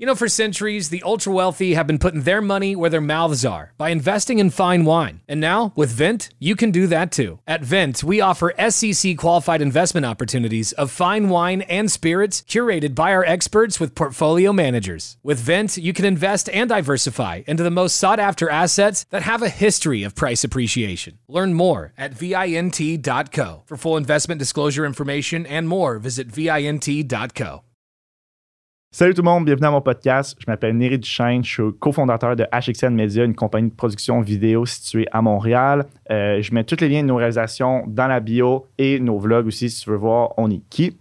You know, for centuries, the ultra wealthy have been putting their money where their mouths are by investing in fine wine. And now, with Vent, you can do that too. At Vent, we offer SEC qualified investment opportunities of fine wine and spirits curated by our experts with portfolio managers. With Vent, you can invest and diversify into the most sought after assets that have a history of price appreciation. Learn more at VINT.co. For full investment disclosure information and more, visit VINT.co. Salut tout le monde, bienvenue à mon podcast. Je m'appelle Néry Duchesne, je suis cofondateur de HXN Media, une compagnie de production vidéo située à Montréal. Euh, je mets tous les liens de nos réalisations dans la bio et nos vlogs aussi si tu veux voir on est qui.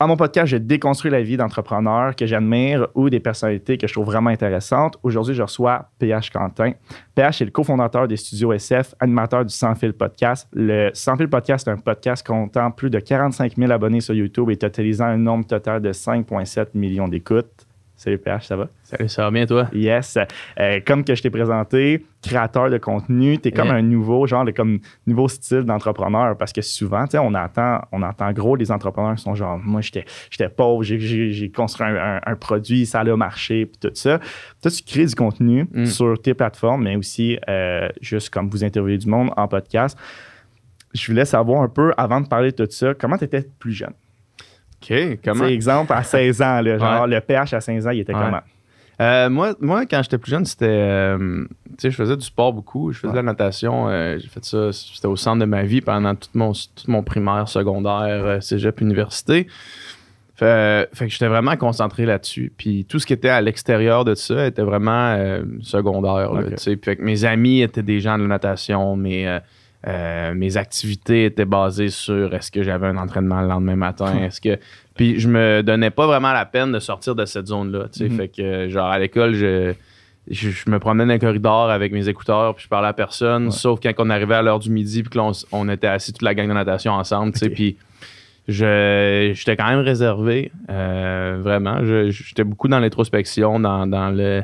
À mon podcast, je déconstruis la vie d'entrepreneurs que j'admire ou des personnalités que je trouve vraiment intéressantes. Aujourd'hui, je reçois PH Quentin. PH est le cofondateur des studios SF, animateur du Sans Fil Podcast. Le Sans Fil Podcast est un podcast comptant plus de 45 000 abonnés sur YouTube et totalisant un nombre total de 5,7 millions d'écoutes. Salut PH, ça va? Salut, ça va bien toi? Yes. Euh, comme que je t'ai présenté, créateur de contenu, tu es comme un nouveau genre de comme nouveau style d'entrepreneur parce que souvent, tu sais, on entend, on entend gros les entrepreneurs qui sont genre moi j'étais j'étais pauvre, j'ai- construit un, un- un produit, ça a marché puis tout ça. Toi tu crées du contenu Mm. sur tes plateformes mais aussi euh, juste comme vous interviewez du monde en podcast. Je voulais savoir un peu avant de parler de tout ça, comment tu étais plus jeune? OK, comment? Sais, exemple à 16 ans là, genre Ouais. le PH à 16 ans, il était Ouais. comment? Euh, moi, moi, quand j'étais plus jeune, c'était. euh, tu sais, je faisais du sport beaucoup. Je faisais de la natation. euh, j'ai fait ça. C'était au centre de ma vie pendant tout mon, tout mon primaire, secondaire, cégep, université. Fait, fait que j'étais vraiment concentré là-dessus. Puis tout ce qui était à l'extérieur de ça était vraiment secondaire. là, Ok. tu sais. Puis fait que mes amis étaient des gens de la natation. Mes, euh, mes activités étaient basées sur est-ce que j'avais un entraînement le lendemain matin. Est-ce que. Puis je me donnais pas vraiment la peine de sortir de cette zone-là. tu sais. Mhm. Fait que, genre, à l'école, je, je, je me promenais dans les corridors avec mes écouteurs, puis je parlais à personne, Ouais. sauf quand on arrivait à l'heure du midi, puis là, on, était assis toute la gang de natation ensemble, tu sais. Ok. Puis je- j'étais quand même réservé, euh, vraiment. J'étais beaucoup dans l'introspection, dans, dans le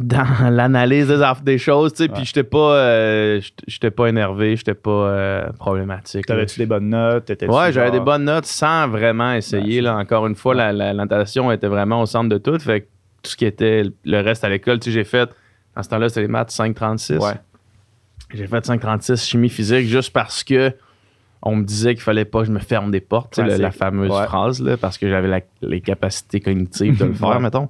dans l'analyse des, des choses, tu sais, Ouais. puis j'étais pas euh, j'étais- pas énervé, j'étais pas euh, problématique. T'avais-tu des bonnes notes? Ouais, j'avais des bonnes notes sans vraiment essayer. Ouais, là. Encore une fois, la, la, la natation était vraiment au centre de tout. Fait que tout ce qui était le reste à l'école, tu sais, j'ai fait, dans ce temps-là, c'était les maths 536. Ouais. J'ai fait 536 chimie physique juste parce que on me disait qu'il fallait pas que je me ferme des portes, tu sais, le- Classique. la fameuse Ouais. phrase, là, parce que j'avais la- les capacités cognitives de le faire, Ouais. mettons.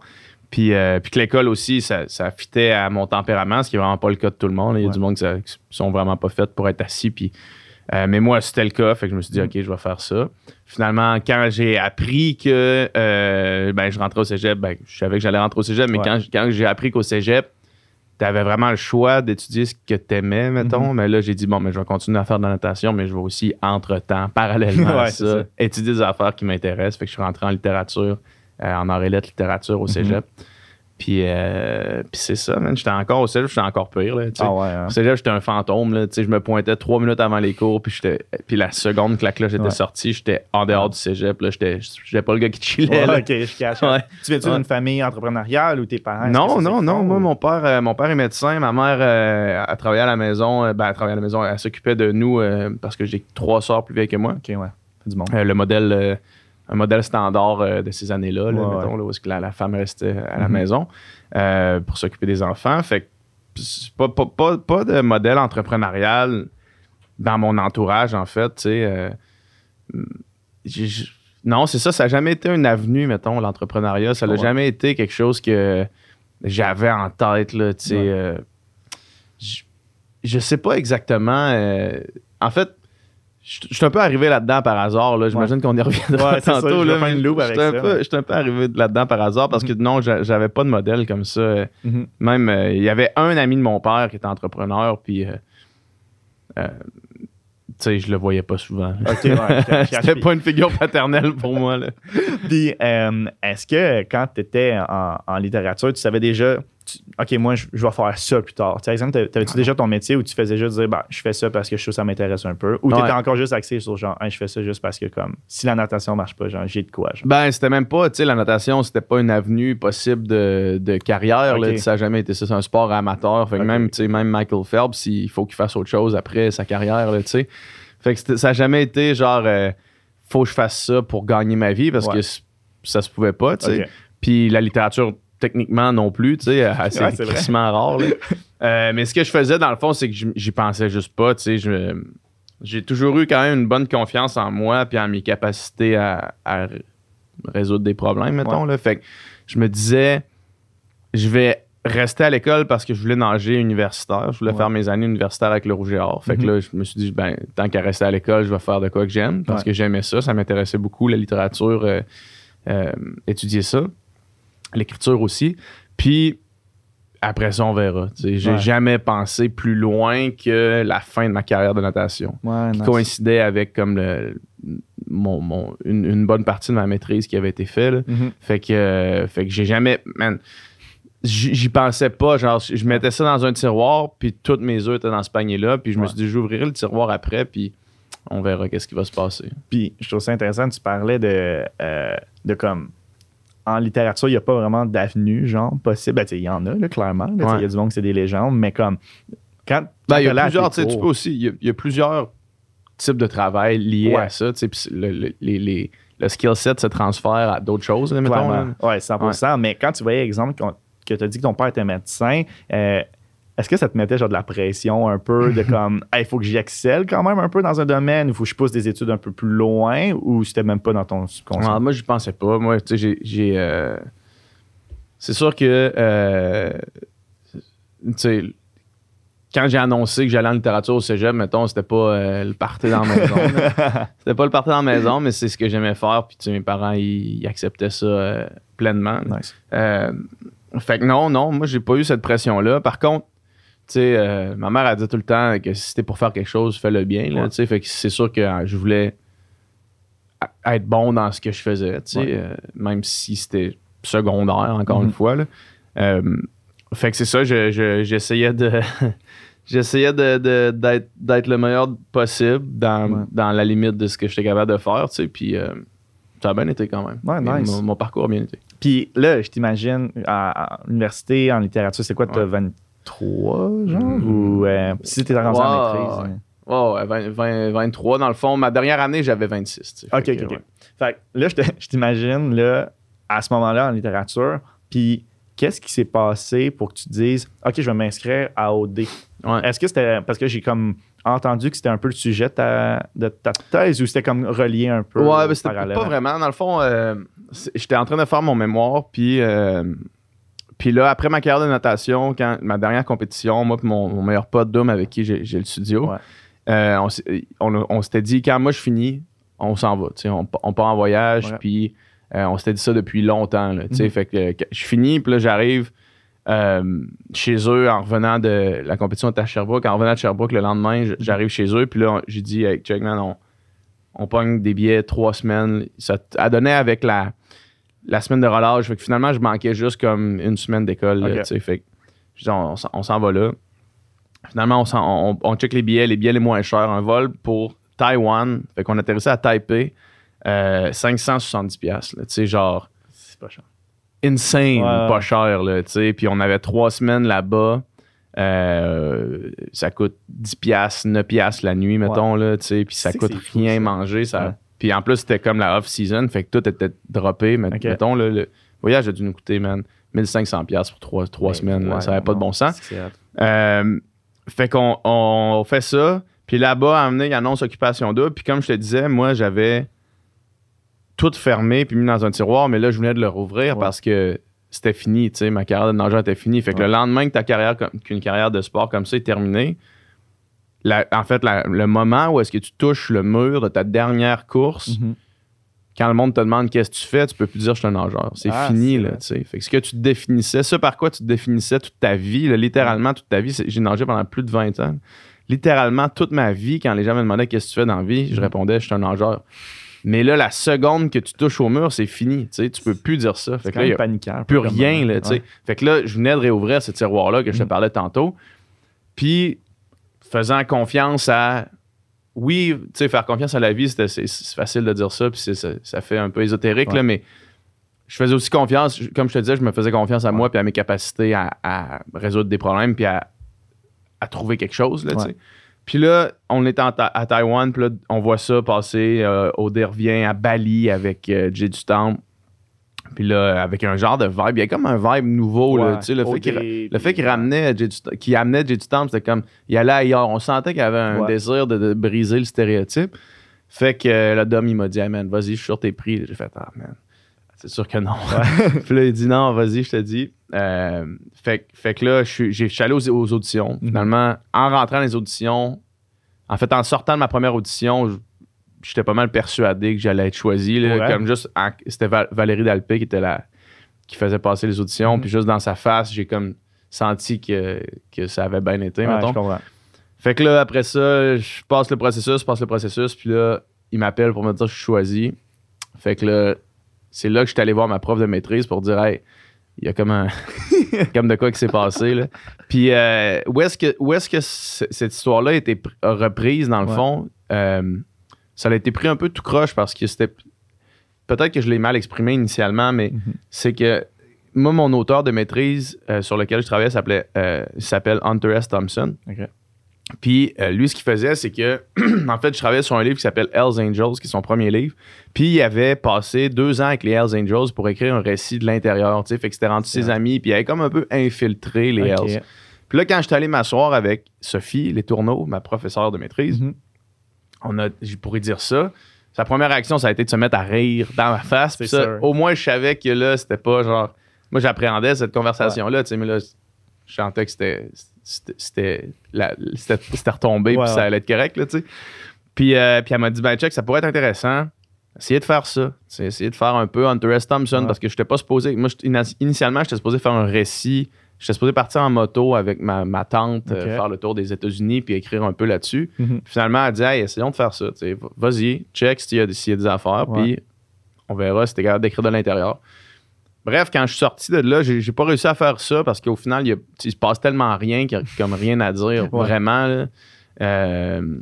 Puis, euh, puis que l'école aussi, ça, ça fitait à mon tempérament, ce qui est vraiment pas le cas de tout le monde. Il y a Ouais. du monde qui, qui sont vraiment pas faits pour être assis. Puis, euh, mais moi, c'était le cas, fait que je me suis dit, OK, je vais faire ça. Finalement, quand j'ai appris que euh, ben, je rentrais au cégep, ben, je savais que j'allais rentrer au cégep, mais Ouais. quand, quand j'ai appris qu'au cégep, tu avais vraiment le choix d'étudier ce que tu aimais, mettons. Mhm. Mais là, j'ai dit, bon, mais je vais continuer à faire de la natation, mais je vais aussi, entre-temps, parallèlement à Ouais, ça, ça. étudier des affaires qui m'intéressent. Fait que je suis rentré en littérature, en arts et lettres littérature au Mhm. cégep. Puis, euh, puis c'est ça, man. J'étais encore au cégep, j'étais encore pire, là. Ah ouais, hein. Au cégep, j'étais un fantôme. Là, je me pointais trois minutes avant les cours, puis, j'étais, puis la seconde que la cloche était Ouais. sortie, j'étais en dehors du cégep. Là, j'étais, j'étais pas le gars qui chillait. Ouais, je cache. Tu viens-tu d'une famille entrepreneuriale ou tes parents? Non, non, non. Moi, ou- mon père, euh, mon père est médecin. Ma mère, euh, elle travaillait à la maison. euh, ben, elle travaillait à la maison. Elle s'occupait de nous euh, parce que j'ai trois sœurs plus vieilles que moi. Ok, ouais. Du monde. Euh, le modèle, euh, un modèle standard euh, de ces années-là, là, mettons, ouais. là, où est-ce que la, la femme restait à la Mhm. maison euh, pour s'occuper des enfants. Fait que pas, pas, pas, pas de modèle entrepreneurial dans mon entourage, en fait. tu sais, euh, j'ai- non, c'est ça. Ça n'a jamais été une avenue, mettons, l'entrepreneuriat. Ça n'a Ouais. jamais été quelque chose que j'avais en tête. Là, tu sais, euh, je- je sais pas exactement. en fait, je je suis un peu arrivé là-dedans par hasard. Là. J'imagine qu'on y reviendra Ouais, ça, tantôt. je là, une loupe suis un peu- ouais. Je suis un peu arrivé là-dedans par hasard parce que non, j'a- j'avais pas de modèle comme ça. Mhm. Même, euh, il y avait un ami de mon père qui était entrepreneur, puis, euh, euh, sais, je le voyais pas souvent. Ok, ouais, C'était pas une figure paternelle pour moi. Là. Puis, euh, est-ce que quand tu étais en, en littérature, tu savais déjà, tu- OK, moi, je, je vais faire ça plus tard. Par exemple, t'a- t'avais-tu déjà ton métier où tu faisais juste dire, bah, je fais ça parce que je trouve que ça m'intéresse un peu, ou tu étais Ouais. encore juste axé sur genre, Hey, je fais ça juste parce que, comme, si la natation marche pas, genre, j'ai de quoi. genre. Ben, c'était même pas, tu sais, la natation, c'était pas une avenue possible de, de carrière. là. Ça a jamais été ça. C'est un sport amateur. Fait que même, tu sais, même Michael Phelps, il faut qu'il fasse autre chose après sa carrière, tu sais. Fait que ça a jamais été genre, euh, faut que je fasse ça pour gagner ma vie parce Ouais. que ça se pouvait pas, tu sais. Puis la littérature, techniquement, non plus, tu sais, c'est Ouais, rare. Euh, mais ce que je faisais, dans le fond, c'est que j'y- pensais juste pas, tu sais. J'ai toujours eu quand même une bonne confiance en moi puis en mes capacités à, résoudre des problèmes, mettons. Là. Fait que je me disais, je vais rester à l'école parce que je voulais nager universitaire. Je voulais Ouais. faire mes années universitaires avec le Rouge et Or. Fait que Mhm. là, je me suis dit, ben, tant qu'à rester à l'école, je vais faire de quoi que j'aime parce Ouais. que j'aimais ça. Ça m'intéressait beaucoup, la littérature, euh, euh, étudier ça. L'écriture aussi. Puis après ça, on verra. J'ai Ouais. jamais pensé plus loin que la fin de ma carrière de natation Ouais, qui nice. coïncidait avec comme le, mon, mon- une, une bonne partie de ma maîtrise qui avait été faite. Mhm. Fait que, euh, fait que j'ai jamais. Man, j'y pensais pas. Genre, je mettais ça dans un tiroir, puis toutes mes œufs étaient dans ce panier-là. Puis je me suis dit, j'ouvrirai le tiroir après, puis on verra qu'est-ce qui va se passer. Puis, je trouve ça intéressant, tu parlais de, euh, de comme. En littérature, il n'y a pas vraiment d'avenue, genre, possible. Ben, il y en a, là, clairement. Il Ouais. y a du monde que c'est des légendes, mais comme. Quand. Ben, il y a plusieurs, tu peux aussi, il y a, il y a plusieurs types de travail liés Ouais. à ça, tu sais, puis le, le- les- les- le skill set se transfère à d'autres choses, là, mettons. Là. Ouais, 100 Mais quand tu voyais, exemple, que tu as dit que ton père était médecin, euh, est-ce que ça te mettait genre de la pression un peu de comme, il faut que j'y excelle quand même un peu dans un domaine, il faut que je pousse des études un peu plus loin ou c'était même pas dans ton subconscient? Ah, moi, je pensais pas. Moi, tu sais, j'ai- euh, C'est sûr que. euh, Tu sais, quand j'ai annoncé que j'allais en littérature au cégep, mettons, c'était pas euh, le party dans la maison. c'était pas le party dans la maison, mais c'est ce que j'aimais faire. Puis, tu sais, mes parents, ils, ils acceptaient ça euh, pleinement. Nice. Euh, fait que non, non, moi, j'ai pas eu cette pression-là. Par contre, sais, euh, ma mère a dit tout le temps que si c'était pour faire quelque chose, fais-le bien. Là, Ouais. Fait que c'est sûr que euh, je voulais être bon dans ce que je faisais, tu sais, Ouais. euh, même si c'était secondaire, encore une fois. Là. Euh, fait que c'est ça, je- je- j'essayais de. J'essayais de, de- d'être, d'être le meilleur possible dans, Ouais. dans la limite de ce que j'étais capable de faire, tu sais, puis euh, ça a bien été quand même. Ouais, nice. Mon, mon parcours a bien été. Puis là, je t'imagine, à, à l'université, en littérature, c'est quoi, tu as. 23, genre? Mm. Ou euh, si tu es rendu en maîtrise? hein. Oh, ouais, 20, 20, 23. Dans le fond, ma dernière année, j'avais 26. tu sais. OK, Fait OK, que, OK. ouais. Fait que là, je t'imagine, là, à ce moment-là, en littérature, puis qu'est-ce qui s'est passé pour que tu te dises, OK, je vais m'inscrire à OD? Ouais. Est-ce que c'était parce que j'ai comme entendu que c'était un peu le sujet de ta, de ta thèse ou c'était comme relié un peu Ouais, ben, c'était pas vraiment. Dans le fond, euh, j'étais en train de faire mon mémoire, puis, euh, puis là, après ma carrière de natation, quand ma dernière compétition, moi et mon, mon meilleur pote Dom avec qui j'ai le studio, Ouais. euh, on, s'était dit, quand moi je finis, on s'en va. On, on part en voyage, puis euh, on s'était dit ça depuis longtemps. Là, Mhm. Fait que je finis, puis là, j'arrive euh, chez eux en revenant de la compétition était à Sherbrooke. En revenant de Sherbrooke le lendemain, j'arrive chez eux, puis là, j'ai dit, hey, check, man, on, on pogne des billets trois semaines. Ça a donné avec la, la semaine de relâche. Fait que finalement, je manquais juste comme une semaine d'école. sais. Fait que je dis, on, s'en- on s'en va là. Finalement, on, s'en- on, on check les billets, les billets les moins chers. Un vol pour Taïwan. Fait qu'on atterrissait à Taipei. Euh, 570$. piastres, là, Tu sais, genre C'est pas cher. insane, Ouais. pas cher, là. Puis on avait trois semaines là-bas. Euh, ça coûte 10 piastres, 9 piastres la nuit, mettons, là. Puis ça coûte fou, rien manger. Ça... Ouais. Puis en plus, c'était comme la off-season, fait que tout était droppé. Mais mettons, là, le voyage a dû nous coûter, man, 1500 piastres pour trois, trois Ben, semaines. là. ça n'avait pas de bon sens. Euh, fait qu'on on fait ça. Puis là-bas, à amener, il annonce occupation double. Puis comme je te disais, moi, j'avais tout fermé puis mis dans un tiroir, mais là, je venais de le rouvrir Ouais. parce que c'était fini, tu sais, ma carrière de nageur était finie. Fait que Ouais. le lendemain que ta carrière, qu'une carrière de sport comme ça est terminée, la- en fait, la- le moment où est-ce que tu touches le mur de ta dernière course, Mhm. quand le monde te demande qu'est-ce que tu fais, tu peux plus dire je suis un nageur. C'est Ah, fini, c'est là, tu sais. Fait que ce que tu te définissais, ce par quoi tu te définissais toute ta vie, là, littéralement toute ta vie, j'ai nagé pendant plus de 20 ans. littéralement toute ma vie, quand les gens me demandaient qu'est-ce que tu fais dans la vie, je répondais, je suis un nageur. Mais là, la seconde que tu touches au mur, c'est fini. Tu sais, tu peux plus dire ça. Fait C'est que quand là, il y même a paniquant. plus rien. Là, tu sais. Ouais. Fait que là, je venais de réouvrir ce tiroir-là que je te Mhm. parlais tantôt. Puis, faisant confiance à. Oui, tu sais, faire confiance à la vie, c'est facile de dire ça, puis c'est- ça, ça fait un peu ésotérique, Ouais. là, mais je faisais aussi confiance, comme je te disais, je me faisais confiance à moi, puis à mes capacités à, à résoudre des problèmes, puis à, à trouver quelque chose, là, tu sais. Ouais. Puis là, on est en à Taïwan, puis là, on voit ça passer. Euh, revient à Bali avec euh, Jay du Temple. Puis là, avec un genre de vibe. Il y a comme un vibe nouveau, là, tu sais, le fait qu'il le fait qu'il ramenait amenait du Temple, c'était comme, il allait ailleurs. On sentait qu'il avait un Ouais. désir de, de briser le stéréotype. Fait que euh, le Dom, il m'a dit, hey, man, vas-y, je suis sur tes prix. J'ai fait, ah, man, c'est sûr que non. puis là, il dit, non, vas-y, je te dis. Euh, fait, fait que là, je suis allé aux, aux auditions. Mhm. Finalement, en rentrant dans les auditions, en fait, en sortant de ma première audition, je- j'étais pas mal persuadé que j'allais être choisi. là, comme juste, c'était Val- Valérie Dalpé qui était là, qui faisait passer les auditions. Mhm. Puis juste dans sa face, j'ai comme senti que, que ça avait bien été, Ouais, mettons. je comprends. Fait que là, après ça, je passe le processus, je passe le processus, puis là, il m'appelle pour me dire que je suis choisi. Fait que là, c'est là que je suis allé voir ma prof de maîtrise pour dire, hey, il y a comme un. comme de quoi qui s'est passé, là. Puis euh, où est-ce que, où est-ce que cette histoire-là a été reprise, dans le Ouais. fond? Euh, ça a été pris un peu tout croche parce que c'était. Peut-être que je l'ai mal exprimé initialement, mais Mhm. c'est que moi, mon auteur de maîtrise euh, sur lequel je travaillais s'appelait, euh, s'appelle Hunter S. Thompson. Ok. Puis euh, lui, ce qu'il faisait, c'est que, en fait, je travaillais sur un livre qui s'appelle Hells Angels, qui est son premier livre. Puis il avait passé deux ans avec les Hells Angels pour écrire un récit de l'intérieur, tu sais. Fait que c'était rendu ses amis, puis il avait comme un peu infiltré les. Hells. Puis là, quand je suis allé m'asseoir avec Sophie Les Tourneaux, ma professeure de maîtrise, Mhm. On a, je pourrais dire ça. Sa première réaction, ça a été de se mettre à rire dans ma face. Puis ça, sûr. au moins, je savais que là, c'était pas genre. Moi, j'appréhendais cette conversation-là, tu sais, mais là, je sentais que c'était. C'était. C'était retombé, Ouais, puis ça allait être correct, là, tu sais. Puis, euh, puis elle m'a dit, ben, check, ça pourrait être intéressant. Essayez de faire ça. Essayez de faire un peu Hunter S. Thompson, Ouais. parce que je n'étais pas supposé. Moi, ina- initialement, j'étais supposé faire un récit. J'étais supposé partir en moto avec ma, ma tante, euh, faire le tour des États-Unis, puis écrire un peu là-dessus. Mhm. Finalement, elle dit Hey, essayons de faire ça. Vas-y, check s'il y, a- y a des affaires, Ouais. puis on verra si t'es capable d'écrire de l'intérieur. Bref, quand je suis sorti de là, j'ai, pas réussi à faire ça parce qu'au final, il, a- il se passe tellement rien qu'il y a comme rien à dire, Ouais. vraiment. là. Euh,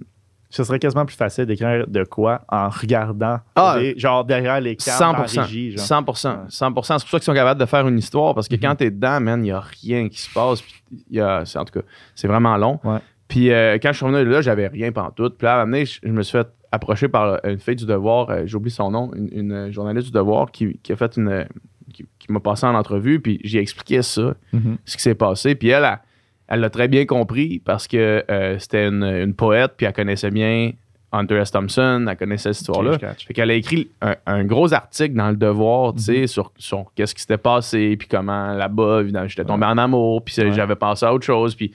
Ce serait quasiment plus facile d'écrire de quoi en regardant, Ah, genre derrière les cartes, dans la 100%. régie. Genre. 100%. 100%. C'est pour ça qu'ils sont capables de faire une histoire parce que Mhm. quand t'es dedans, man, il y a rien qui se passe. y a, c'est- en tout cas, c'est vraiment long. Ouais. Puis euh, quand je suis revenu là, j'avais rien tout. Puis là, à un moment donné, je, je me suis fait approcher par une fille du Devoir, euh, j'oublie son nom, une, une journaliste du Devoir qui, qui a fait une. qui, qui m'a passé en entrevue, puis j'ai expliqué ça, Mhm. ce qui s'est passé. Puis elle, elle- elle l'a très bien compris parce que euh, c'était une, une poète, puis elle connaissait bien Hunter S. Thompson, elle connaissait cette histoire-là. Ok, je catch. Fait qu'elle a écrit un, un gros article dans le Devoir, tu sais, sur, sur qu'est-ce qui s'était passé, puis comment là-bas, évidemment, j'étais tombé en amour, puis Ouais. j'avais pensé à autre chose, puis,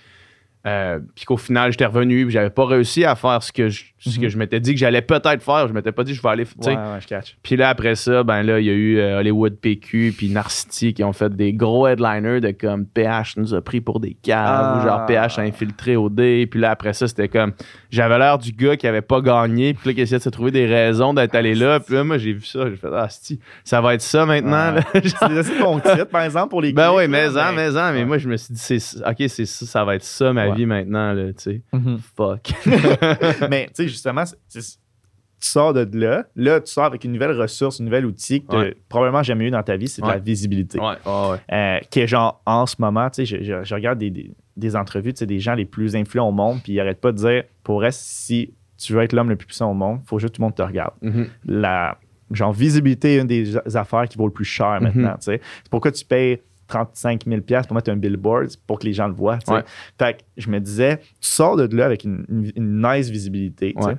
euh, puis qu'au final, j'étais revenu, puis j'avais pas réussi à faire ce que je, ce que Mhm. je m'étais dit que j'allais peut-être faire. Je m'étais pas dit je vais aller. Ouais, ouais, je catch. Puis là, après ça, ben là, il y a eu euh, Hollywood PQ puis Narcity qui ont fait des gros headliners de comme PH nous a pris pour des caves Ah. ou genre PH a infiltré au dé. Puis là, après ça, c'était comme j'avais l'air du gars qui avait pas gagné puis là, qui essayait de se trouver des raisons d'être allé là. Puis là, moi, j'ai vu ça. J'ai fait Ah, si, ça va être ça maintenant. là. C'est ton titre, par exemple, pour les ben oui, mais en, mais en. Mais Ouais. moi, je me suis dit c'est OK, c'est ça, ça va être ça ma Ouais. vie maintenant, là, tu sais. Mhm. Fuck. mais tu sais, justement, tu sors de là, là, tu sors avec une nouvelle ressource, un nouvel outil que tu Ouais. probablement jamais eu dans ta vie, c'est de la visibilité. ouais, ouais. Euh, qui est genre en ce moment, tu sais, je, je- je regarde des, des- des entrevues, tu sais, des gens les plus influents au monde, puis ils n'arrêtent pas de dire, pour reste, si tu veux être l'homme le plus puissant au monde, il faut juste que tout le monde te regarde. Mhm. La genre visibilité est une des affaires qui vaut le plus cher Mhm. maintenant, tu sais. C'est pourquoi tu payes 35 000 pour mettre un billboard pour que les gens le voient. Ouais. Fait que je me disais, tu sors de là avec une, une- une nice visibilité. Ouais.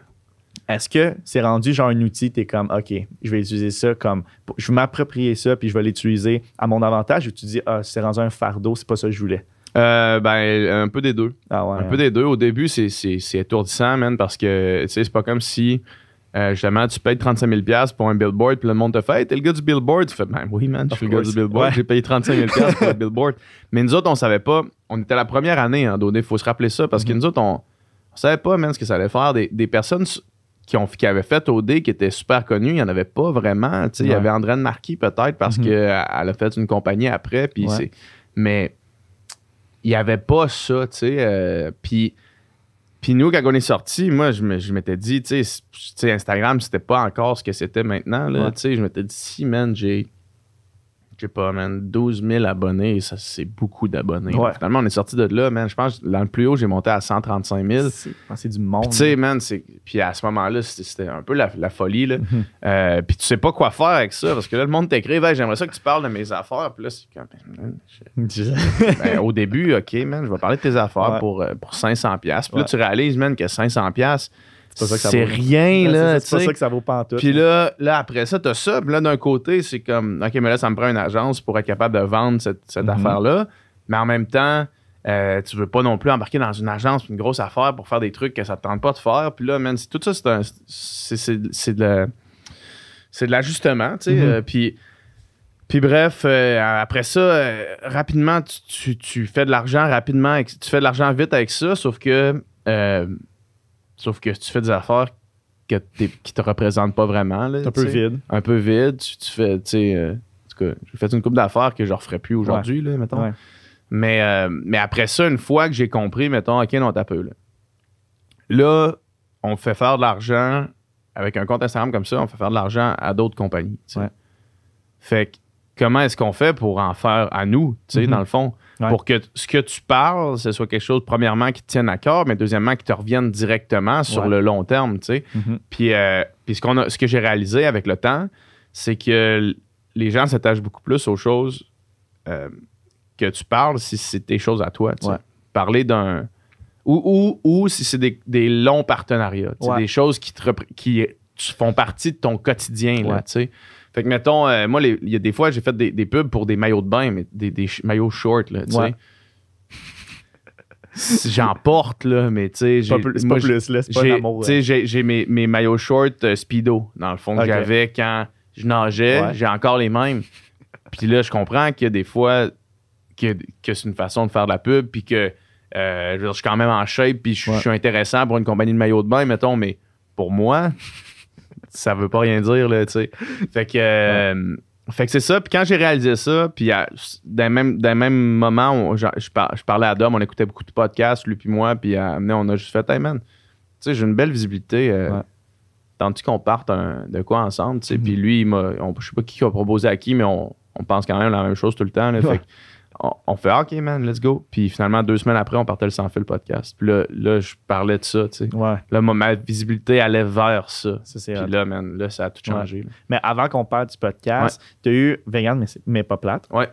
Est-ce que c'est rendu genre un outil, tu es comme, OK, je vais utiliser ça comme, je vais m'approprier ça, puis je vais l'utiliser à mon avantage, ou tu dis, ah, c'est rendu un fardeau, c'est pas ça que je voulais? Euh, ben, un peu des deux. Ah ouais. Un peu des deux. Au début, c'est, étourdissant, man, parce que, tu sais, c'est pas comme si, euh, justement, tu payes 35 000 pour un billboard, puis le monde te fait t'es le gars du billboard? Tu fais Ben oui, man, je suis le gars du billboard. Ouais. J'ai payé 35 000 pour le billboard. Mais nous autres, on savait pas. On était la première année, hein, Dodé, il faut se rappeler ça, parce que Mhm. nous autres, on, On savait pas, man, ce que ça allait faire. Des, des personnes qui, ont, qui avaient fait OD, qui étaient super connues, il n'y en avait pas vraiment. Il y avait Andréane Marquis, peut-être, parce Mhm. qu'elle a fait une compagnie après. Puis Ouais. c'est- Mais il n'y avait pas ça, tu sais. euh, puis, puis nous, quand on est sortis, moi, je me- je m'étais dit, tu sais, Instagram, c'était pas encore ce que c'était maintenant. Là, Ouais. Tu sais, Je m'étais dit, si, man, j'ai. Je sais pas, man, 12 000 abonnés, ça, c'est beaucoup d'abonnés. Ouais. Finalement, on est sorti de là, man. Je pense que dans le plus haut, j'ai monté à 135 000. C'est c'est du monde. Tu sais, man, c'est... Puis à ce moment-là, c'était, c'était un peu la, la folie, là. Mhm. Euh, puis tu sais pas quoi faire avec ça, parce que là, le monde t'écrit, Hey, j'aimerais ça que tu parles de mes affaires. Puis là, c'est comme... man, je- ben, au début, OK, man, je vais parler de tes affaires Ouais. pour, euh, pour 500$. Puis là, tu réalises, man, que 500$, c'est rien, là, c'est pas ça que ça vaut pas en tout. Puis là, là, après ça, t'as ça. Puis là, d'un côté, c'est comme, OK, mais là, ça me prend une agence pour être capable de vendre cette, cette Mhm. affaire-là. Mais en même temps, euh, tu veux pas non plus embarquer dans une agence, une grosse affaire pour faire des trucs que ça te tente pas de faire. Puis là, man, tout ça, c'est de, de l'ajustement, tu sais. Mhm. euh, puis, puis bref, euh, après ça, euh, rapidement, tu, tu- tu fais de l'argent rapidement, tu fais de l'argent vite avec ça, sauf que, euh, sauf que tu fais des affaires que qui te représentent pas vraiment. là, un peu vide. Un peu vide. Tu, tu fais, tu sais, euh, en tout cas, j'ai fait une coupe d'affaires que je referais plus aujourd'hui, là, mettons. Ouais. Mais, euh, mais après ça, une fois que j'ai compris, mettons, OK, non, t'as peu, là. Là, on fait faire de l'argent avec un compte Instagram comme ça, on fait faire de l'argent à d'autres compagnies. Ouais. Fait que comment est-ce qu'on fait pour en faire à nous, tu sais, Mhm. dans le fond? Ouais. Pour que ce que tu parles, ce soit quelque chose, premièrement, qui te tienne à cœur, mais deuxièmement, qui te revienne directement sur Ouais. le long terme, tu sais. Mhm. Puis, euh, puis ce, qu'on a, ce que j'ai réalisé avec le temps, c'est que les gens s'attachent beaucoup plus aux choses euh, que tu parles si c'est tes choses à toi. tu sais. Ouais. Parler d'un. Ou, ou, ou si c'est des, des longs partenariats. tu sais, Ouais. Des choses qui, te qui font partie de ton quotidien. là, tu sais. Fait que, mettons, euh, moi, il y a des fois, j'ai fait des, des pubs pour des maillots de bain, mais des, des maillots short. Là, tu Ouais. sais. J'en porte, là, mais tu sais. C'est pas plus, moi, pas plus, là. C'est pas un amour. tu sais, j'ai, j'ai mes, mes maillots short euh, Speedo, dans le fond, que j'avais quand je nageais. Ouais. J'ai encore les mêmes. Puis là, je comprends que des fois, que, que c'est une façon de faire de la pub, puis que euh, je, veux dire, je suis quand même en shape, puis je, Ouais. je suis intéressant pour une compagnie de maillots de bain, mettons, mais pour moi, ça veut pas rien dire, là, tu sais. Fait que, euh, fait que c'est ça. Puis quand j'ai réalisé ça, puis à- dans le même, dans le même moment, on- je, je par- je parlais à Dom, on écoutait beaucoup de podcasts, lui puis moi, puis à on a juste fait, hey man, tu sais, j'ai une belle visibilité. Euh, Ouais. Tentes-tu qu'on parte un- de quoi ensemble, tu sais? Mhm. Puis lui, il on- je sais pas qui a proposé à qui, mais on, on pense quand même la même chose tout le temps. là. Ouais. Fait que on, on fait, OK, man, let's go. Puis finalement, deux semaines après, on partait le sans fil podcast. Puis là, là, je parlais de ça, tu sais. Ouais, Là, ma, ma visibilité allait vers ça. ça c'est Puis hot. là, man, là, ça a tout changé. Mais avant qu'on parle du podcast, tu as eu Vegan, mais, mais pas plate. Ouais.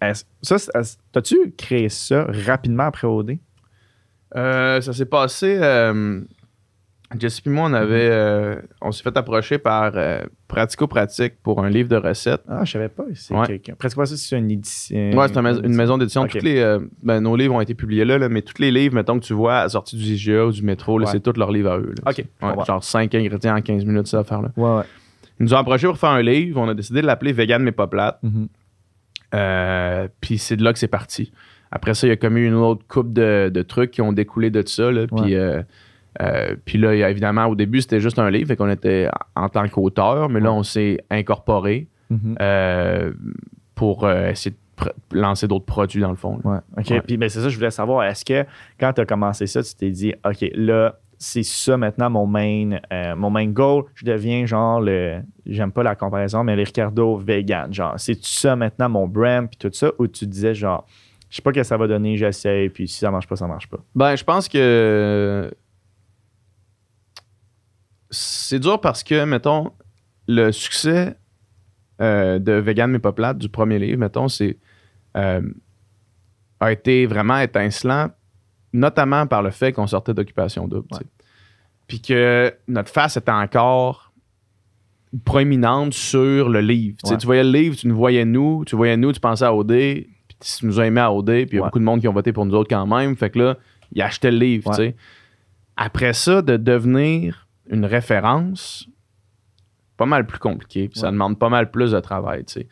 Est-ce- Ça, t'as-tu créé ça rapidement après OD? Euh, ça s'est passé. Euh, Jesse et moi, on avait, euh, on s'est fait approcher par euh, Pratico Pratique pour un livre de recettes. Ah, je savais pas. C'est Ouais. quelqu'un. Presque pas ça, c'est une édition. Ouais, c'est une maison d'édition. Toutes les, euh, ben, nos livres ont été publiés là, là, mais tous les livres, mettons que tu vois à sortie du IGA ou du métro, Ouais. c'est tous leurs livres à eux. là. Ok, Ouais, genre 5 ingrédients en 15 minutes, ça affaire-là. Ouais, ouais. Ils nous ont approché pour faire un livre. On a décidé de l'appeler Vegan mais pas plate. Mhm. Euh, Puis c'est de là que c'est parti. Après ça, il y a comme eu une autre coupe de, de trucs qui ont découlé de ça. Là. Puis. Euh, puis là, évidemment, au début, c'était juste un livre, fait qu'on était en tant qu'auteur, mais là, on s'est incorporé Mhm. euh, pour euh, essayer de pr- lancer d'autres produits, dans le fond. là. Ouais. OK. Ouais. Puis ben, c'est ça, je voulais savoir. Est-ce que quand tu as commencé ça, tu t'es dit, OK, là, c'est ça maintenant mon main, euh, mon main goal. Je deviens genre le. J'aime pas la comparaison, mais le Ricardo vegan. Genre, c'est ça maintenant mon brand, puis tout ça, ou tu disais genre, je sais pas ce que ça va donner, j'essaie, puis si ça marche pas, ça marche pas? Ben, je pense que c'est dur parce que, mettons, le succès euh, de Vegan mais pas plate du premier livre, mettons, c'est euh, a été vraiment étincelant, notamment par le fait qu'on sortait d'occupation double. Puis que notre face était encore proéminente sur le livre. Tu sais, Ouais. Tu voyais le livre, tu nous voyais nous, tu voyais nous, tu pensais à OD, puis tu nous as aimé à OD, puis il y a Ouais. beaucoup de monde qui ont voté pour nous autres quand même. Fait que là, ils achetaient le livre. Ouais. Après ça, de devenir une référence, pas mal plus compliqué. Puis ça Ouais. demande pas mal plus de travail. tu sais.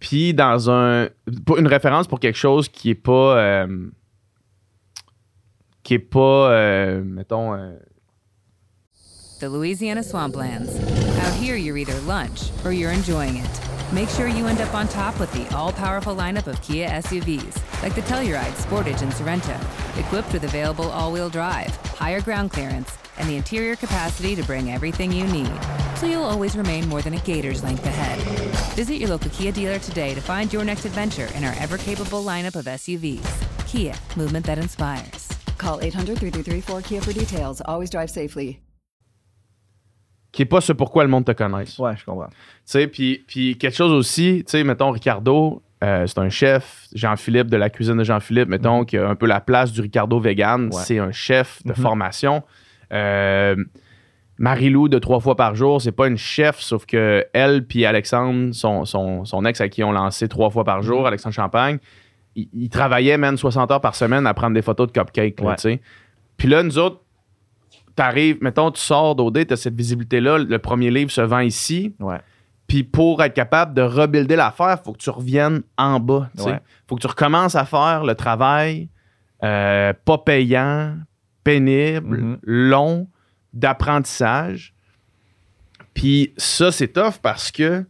Puis dans un. pour Une référence pour quelque chose qui est pas. euh, qui est pas, euh, mettons, euh, The Louisiana Swamplands. Out here, you're either lunch or you're enjoying it. Make sure you end up on top with the all powerful lineup of Kia SUVs, like the Telluride, Sportage, and Sorrento, equipped with available all wheel drive, higher ground clearance, and the interior capacity to bring everything you need. So you'll always remain more than a gator's length ahead. Visit your local Kia dealer today to find your next adventure in our ever capable lineup of SUVs. Kia, movement that inspires. Call 800 333 4KIA for details. Always drive safely. qui est pas ce pourquoi le monde te connaisse. Ouais, je comprends. Tu sais, puis, puis quelque chose aussi, tu sais, mettons, Ricardo, euh, c'est un chef. Jean-Philippe, de la cuisine de Jean-Philippe, mettons, qui a un peu la place du Ricardo vegan. Ouais. C'est un chef de Mhm. formation. Euh, Marie-Lou, de trois fois par jour, c'est pas une chef, sauf que elle puis Alexandre, son, son, son ex à qui on lancé trois fois par jour, Alexandre Champagne, il, il travaillait, même 60 heures par semaine à prendre des photos de cupcakes, là, Ouais. Puis là, nous autres, t'arrives, mettons, tu sors d'OD, t'as cette visibilité-là, le premier livre se vend ici, Ouais. puis pour être capable de rebuilder l'affaire, il faut que tu reviennes en bas. Il Ouais. faut que tu recommences à faire le travail euh, pas payant, pénible, Mhm. long, d'apprentissage. Puis ça, c'est tough parce que, tu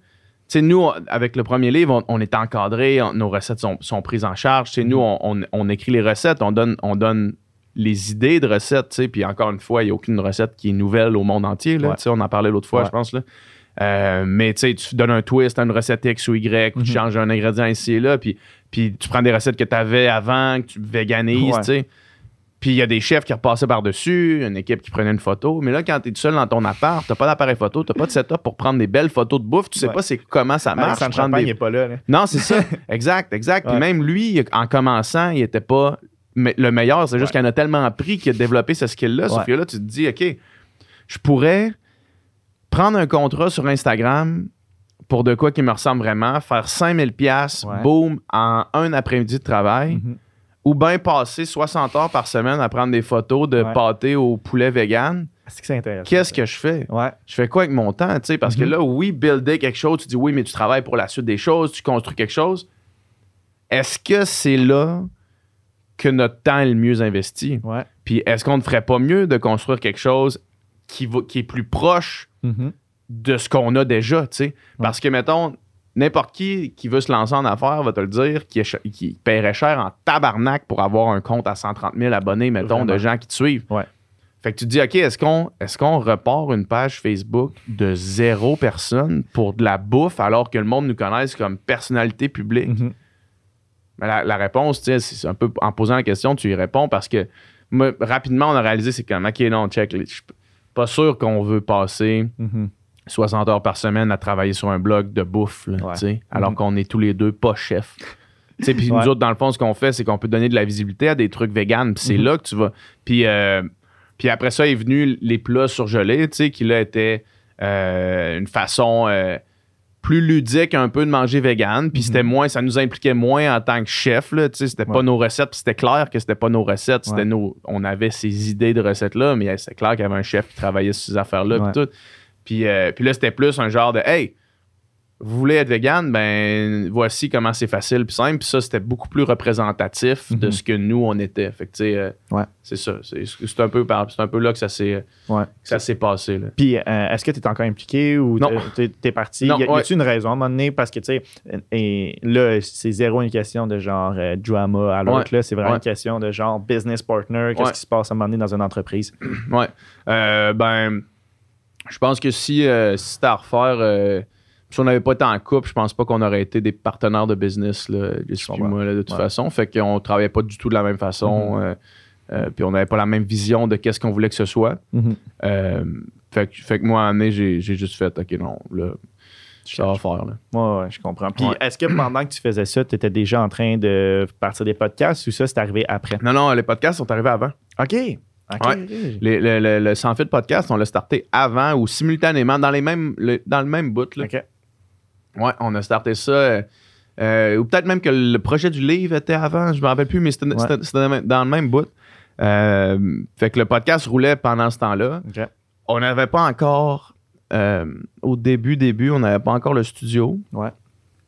sais, nous, on- avec le premier livre, on, on est encadré, on- nos recettes sont, sont prises en charge. Tu sais, nous, on, on- écrit les recettes, on donne, on donne les idées de recettes, tu sais, puis encore une fois, il n'y a aucune recette qui est nouvelle au monde entier, là, Ouais. tu sais, on en parlait l'autre fois, Ouais. je pense, là. Euh, mais tu sais, tu donnes un twist à une recette X ou Y, ou Mhm. tu changes un ingrédient ici et là, puis, puis tu prends des recettes que tu avais avant, que tu véganises, Ouais. tu sais. Puis il y a des chefs qui repassaient par-dessus, une équipe qui prenait une photo. Mais là, quand tu es tout seul dans ton appart, tu pas d'appareil photo, tu pas de setup pour prendre des belles photos de bouffe, tu sais Ouais. pas c'est comment ça marche. Alexandre Champagne des- pas là. là. Non, c'est ça. exact, exact. Puis même lui, en commençant, il était pas le meilleur. C'est juste Ouais. qu'il en a tellement appris qu'il a développé ce skill-là. Sauf que là, tu te dis, OK, je pourrais prendre un contrat sur Instagram pour de quoi qui me ressemble vraiment, faire 5000 pièces, boum, en un après-midi de travail, Mhm. Ou bien passer 60 heures par semaine à prendre des photos de Ouais. pâté au poulet vegan. Est-ce que c'est intéressant? Qu'est-ce que je fais? Ouais. Je fais quoi avec mon temps? tu sais, Parce que Mhm. là, oui, builder quelque chose, tu dis oui, mais tu travailles pour la suite des choses, tu construis quelque chose. Est-ce que c'est là que notre temps est le mieux investi? Ouais. Puis est-ce qu'on ne ferait pas mieux de construire quelque chose qui, va- qui est plus proche Mhm. de ce qu'on a déjà, tu sais? Parce que, mettons, n'importe qui qui veut se lancer en affaires va te le dire, qui, paierait cher en tabarnak pour avoir un compte à 130 000 abonnés, mettons, Vraiment. de gens qui te suivent. Ouais. Fait que tu te dis, OK, est-ce qu'on est qu'on repart une page Facebook de zéro personne pour de la bouffe alors que le monde nous connaisse comme personnalité publique? Mhm. Mais la, la réponse, tu sais, c'est un peu en posant la question, tu y réponds parce que moi, rapidement, on a réalisé, c'est comme, OK, non, check, je suis pas sûr qu'on veut passer Mhm. 60 heures par semaine à travailler sur un blog de bouffe, là, Ouais. alors Mhm. qu'on est tous les deux pas chefs. Puis Ouais. nous autres, dans le fond, ce qu'on fait, c'est qu'on peut donner de la visibilité à des trucs véganes. Puis c'est Mhm. là que tu vas. Puis, euh, puis après ça est venu les plats surgelés, qui là étaient euh, une façon euh, plus ludique un peu de manger vegan. Puis c'était moins, ça nous impliquait moins en tant que chef, c'était pas Mhm. Nos recettes. C'était clair que c'était pas nos recettes, c'était nos. On avait ces idées de recettes-là, mais c'est clair qu'il y avait un chef qui travaillait sur ces affaires-là. puis tout. Puis, euh, puis là, c'était plus un genre de Hey, vous voulez être vegan, ben voici comment c'est facile puis simple. Puis ça, c'était beaucoup plus représentatif de Mhm. ce que nous, on était. Fait que, tu sais, euh, Ouais. c'est ça. C'est un, peu un peu là que ça s'est Ouais. passé. Là. Puis, euh, est-ce que tu es encore impliqué ou t'es t'es parti? Non, y a, y ouais. a-tu une raison à un moment donné? Parce que, tu sais, et là, c'est zéro une question de genre euh, drama à l'autre. Là. C'est vraiment une question de genre business partner. Qu'est-ce qui se passe à un moment donné dans une entreprise? Ouais. Euh, ben, je pense que si, euh, si c'était à refaire, euh, si on n'avait pas été en couple, je pense pas qu'on aurait été des partenaires de business, là, moi, là, de toute Ouais. façon. Fait qu'on travaillait pas du tout de la même façon. euh, euh, puis on n'avait pas la même vision de qu'est-ce qu'on voulait que ce soit. Mhm. Fait, que, fait que moi, à un moment donné, j'ai j'ai juste fait, OK, non, là, ça va faire. Là. Ouais, ouais, je comprends. Puis, Ouais. est-ce que pendant que tu faisais ça, tu étais déjà en train de partir des podcasts ou ça, c'est arrivé après? Non, non, les podcasts sont arrivés avant. OK. Ouais. Les- le, le, le Sans Fil podcast, on l'a starté avant ou simultanément dans, les mêmes, le- dans le même bout. Là. OK. Ouais, on a starté ça. euh, euh, ou peut-être même que le projet du livre était avant, je me rappelle plus, mais c'était dans le même- bout. Euh, fait que le podcast roulait pendant ce temps-là. OK. On n'avait pas encore, euh, au début, début, on n'avait pas encore le studio. Ouais.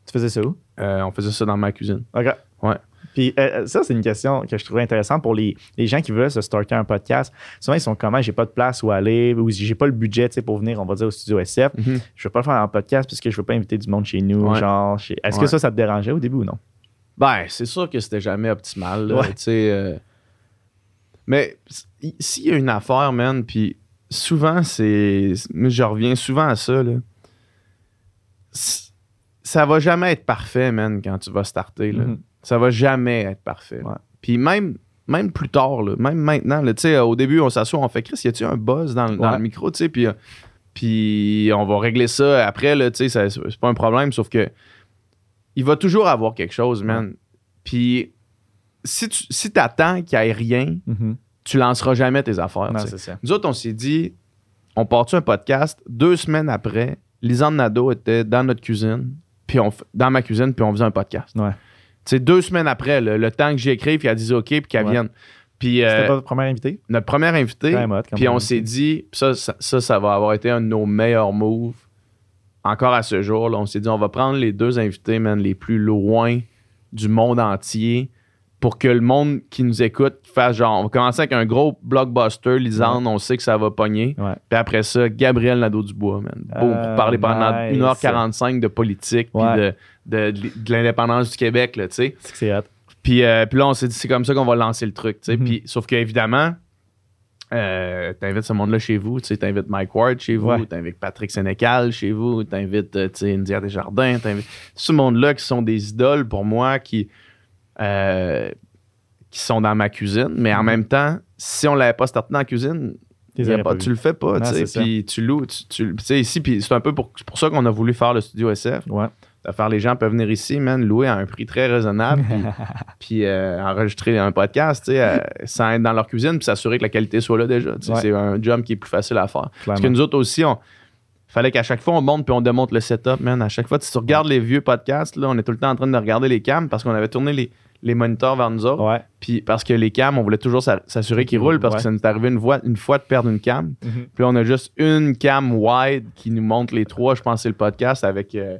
Tu faisais ça où? Euh, on faisait ça dans ma cuisine. OK. Ouais. Puis euh, ça, c'est une question que je trouvais intéressante pour les, les gens qui veulent se starter un podcast. Souvent, ils sont comment j'ai pas de place où aller ou j'ai pas le budget tu sais, pour venir, on va dire, au studio SF. Mhm. Je veux pas le faire en podcast parce que je veux pas inviter du monde chez nous. Ouais. Genre, chez- Est-ce que ça, ça te dérangeait au début ou non? Ben, c'est sûr que c'était jamais optimal. là, Ouais. euh, Mais s'il y a une affaire, man, puis souvent, c'est. Je reviens souvent à ça, là. Ça va jamais être parfait, man, quand tu vas starter. Là. Mhm. Ça va jamais être parfait. Ouais. Puis même, même plus tard, là, même maintenant, là, sais, au début, on s'assoit, on fait Chris, y a-tu un buzz dans, le- dans Ouais. le micro, tu sais, puis. euh, Puis on va régler ça après, tu sais, c'est pas un problème, sauf que il va toujours avoir quelque chose, man. Puis si tu si attends qu'il n'y ait rien, tu lanceras jamais tes affaires. Non, ça. Nous autres, on s'est dit, on part un podcast? Deux semaines après, Lisanne Nadeau était dans notre cuisine, puis on, dans ma cuisine, puis on faisait un podcast. Ouais. Tu sais, deux semaines après, le, le temps que j'écrive, puis elle disait OK, puis qu'elle Ouais. vienne. Puis euh, C'était pas votre premier invité? notre premier invité, puis on s'est dit, ça, ça, ça, ça va avoir été un de nos meilleurs moves encore à ce jour. Là, on s'est dit, on va prendre les deux invités, man, les plus loin du monde entier pour que le monde qui nous écoute fasse genre, on va commencer avec un gros blockbuster, Lisande, on sait que ça va pogner. Ouais. Puis après ça, Gabriel Nadeau-Dubois, man. Pour parler pendant nice. 1h45 de politique, puis de, de, de- de l'indépendance du Québec, là, tu sais. C'est. Puis, euh, puis là, on s'est dit, c'est comme ça qu'on va lancer le truc. tu sais. Mhm. Puis, sauf qu'évidemment, euh, t'invites ce monde-là chez vous. Tu sais, t'invites Mike Ward chez vous, Ouais. t'invites Patrick Sénécal chez vous, t'invites euh, tu sais, India Desjardins. T'invites ce monde-là qui sont des idoles pour moi, qui, euh, qui sont dans ma cuisine. Mais en Mhm. même temps, si on l'avait pas starté dans la cuisine, y a pas- pas tu le fais pas. Puis tu loues. Tu, tu- tu sais, ici, puis c'est un peu pour, pour ça qu'on a voulu faire le studio SF Ouais. faire les gens peuvent venir ici, man, louer à un prix très raisonnable, puis, puis, euh, enregistrer un podcast, euh, sans être dans leur cuisine, puis s'assurer que la qualité soit là déjà. Ouais. C'est un job qui est plus facile à faire. Parce que nous autres aussi, on fallait qu'à chaque fois on monte puis on démonte le setup, man. À chaque fois, si tu regardes les vieux podcasts, là, on est tout le temps en train de regarder les cams parce qu'on avait tourné les, les moniteurs vers nous autres. Ouais. Puis parce que les cams, on voulait toujours s'a- s'assurer qu'ils roulent parce Ouais. que ça nous est arrivé une fois, une fois de perdre une cam. Mhm. Puis là, on a juste une cam wide qui nous montre les trois. Je pense que c'est le podcast avec. euh,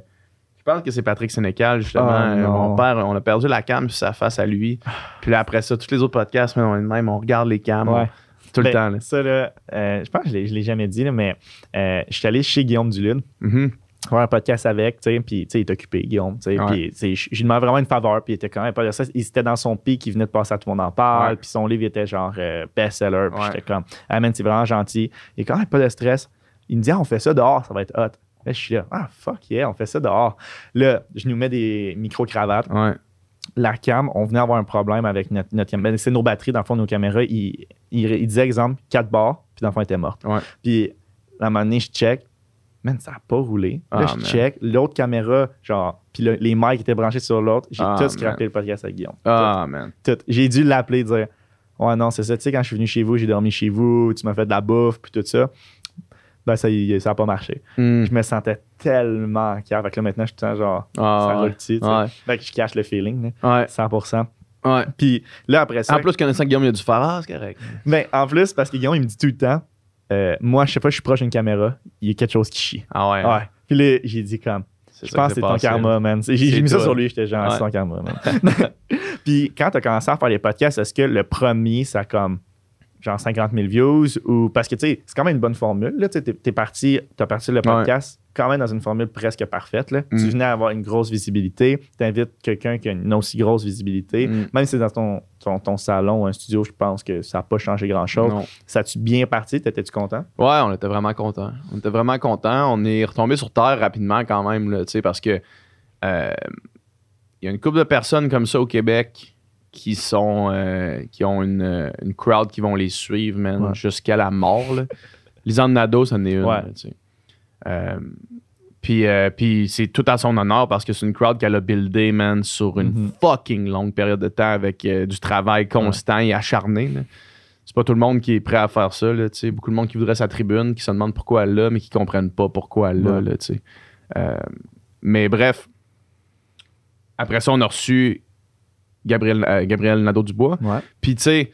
je pense que c'est Patrick Sénécal, justement. Ah, Euh, mon père, on a perdu la cam sur sa face à lui. Puis là, après ça, tous les autres podcasts, on est de même, on regarde les cams Ouais. tout le Ben, temps. là. Ça, là, euh, je pense que je l'ai- je l'ai jamais dit, là, mais euh, je suis allé chez Guillaume Dulude Mhm. Faire un podcast avec, tu sais, puis tu sais, il est occupé, Guillaume, tu sais, Ouais. puis je lui demandais vraiment une faveur, puis il était quand même pas ça. Il était dans son pic, il venait de passer à tout le monde en parle, puis son livre était genre euh, best-seller, puis j'étais comme, ah man, c'est vraiment gentil. Il est quand même pas de stress. Il me dit, ah, on fait ça dehors, ça va être hot. Là, je suis là, ah, fuck yeah, on fait ça dehors. Là, je nous mets des micro-cravates. Ouais. La cam, on venait avoir un problème avec notre, notre cam. Ben, c'est nos batteries, dans le fond, nos caméras. Il, il, il disait, exemple, 4 barres, puis dans le fond, elle était morte. Ouais. Puis, à un moment donné, je check. Man, ça n'a pas roulé. Là, Ah, je man. check. L'autre caméra, genre, puis le- les mics étaient branchés sur l'autre. J'ai Ah, tout man. scrappé le podcast avec Guillaume. Ah, man. Tout. J'ai dû l'appeler, dire Ouais, non, c'est ça. Tu sais, quand je suis venu chez vous, j'ai dormi chez vous, tu m'as fait de la bouffe, puis tout ça. Ben, ça n'a pas marché. Hmm. Je me sentais tellement cœur. Fait que là, maintenant, je suis genre, Ah, ça roule dessus. Fait que je cache le feeling, là, Ouais. 100%. Ouais. Puis là, après ça, En plus, connaissant Guillaume, il a dû faire c'est correct. ben, en plus, parce que Guillaume, il me dit tout le temps, euh, moi, je sais pas, je suis proche d'une caméra, il y a quelque chose qui chie. Ah ouais. Ouais. Puis là, j'ai dit comme, je pense que c'est ton karma, man. J'ai mis ça sur lui, j'étais genre, Ouais. c'est ton karma, man. Puis quand tu as commencé à faire les podcasts, est-ce que le premier, ça a comme genre 50 000 views ou parce que tu sais, c'est quand même une bonne formule. Là, tu sais, t'es, t'es parti, t'as parti le podcast quand même dans une formule presque parfaite. Là. Mm. Tu venais avoir une grosse visibilité, tu invites quelqu'un qui a une aussi grosse visibilité. Mm. Même si c'est dans ton, ton, ton salon ou un studio, je pense que ça n'a pas changé grand-chose. Ça a-tu bien parti? T'étais-tu content? Ouais, on était vraiment contents. On était vraiment contents. On est retombé sur terre rapidement quand même, là, parce que euh, il y a une couple de personnes comme ça au Québec qui sont euh, qui ont une, une crowd qui vont les suivre, man, Ouais. jusqu'à la mort. Là. Lisanne Nadeau, ça en est une. Ouais. Euh, puis, euh, puis c'est tout à son honneur parce que c'est une crowd qu'elle a buildé, man, sur une Mhm. fucking longue période de temps avec euh, du travail constant et acharné. C'est pas tout le monde qui est prêt à faire ça. Là, tu sais. Beaucoup de monde qui voudrait sa tribune, qui se demande pourquoi elle l'a, mais qui comprennent pas pourquoi elle l'a. Ouais. là, tu sais. Euh, mais bref, après ça, on a reçu Gabriel, euh, Gabriel Nadeau-Dubois. Puis, tu sais,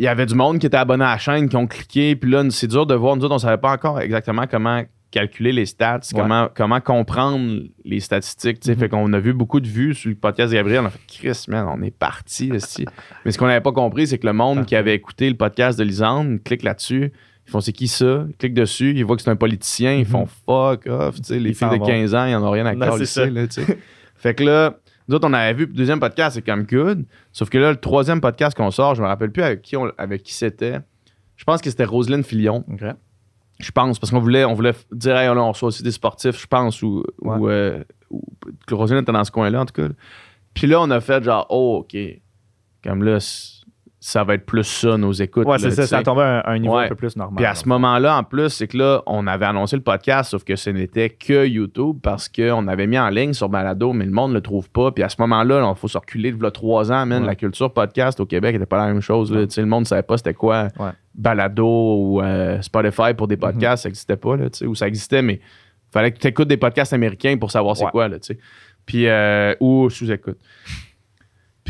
il y avait du monde qui était abonné à la chaîne, qui ont cliqué. Puis là, c'est dur de voir. Nous autres, on savait pas encore exactement comment calculer les stats, comment, comment comprendre les statistiques. sais. Fait qu'on a vu beaucoup de vues sur le podcast de Gabriel. On a fait Chris, man, on est parti. esti. Mais ce qu'on n'avait pas compris, c'est que le monde qui avait écouté le podcast de Lisande clique là-dessus. Ils font c'est qui ça? Ils cliquent dessus, ils voient que c'est un politicien, ils font fuck off. Les Ils filles de vont. 15 ans, ils en ont rien à faire. Fait que là, nous autres, on avait vu le deuxième podcast, c'est comme good. Sauf que là, le troisième podcast qu'on sort, je me rappelle plus avec qui, on- avec qui c'était. Je pense que c'était Roselyne Filion. OK. Je pense, parce qu'on voulait, on voulait dire, hey, on reçoit aussi des sportifs, je pense, ou, Ouais. ou, euh, ou- que Roselyne était dans ce coin-là, en tout cas. Puis là, on a fait genre, oh, OK. Comme là, ça va être plus ça, nos écoutes. Ouais, là, c'est ça, ça tombé à un, un niveau Ouais. un peu plus normal. Puis à ce moment-là, en plus, c'est que là, on avait annoncé le podcast, sauf que ce n'était que YouTube parce qu'on avait mis en ligne sur Balado, mais le monde ne le trouve pas. Puis à ce moment-là, il faut se reculer de trois ans, man. Ouais. La culture podcast au Québec n'était pas la même chose. là. Le monde ne savait pas c'était quoi. Balado ou euh, Spotify pour des Mhm. podcasts. Ça n'existait pas, là, ou ça existait, mais il fallait que tu écoutes des podcasts américains pour savoir c'est quoi, là. Puis, euh, ou sous-écoute.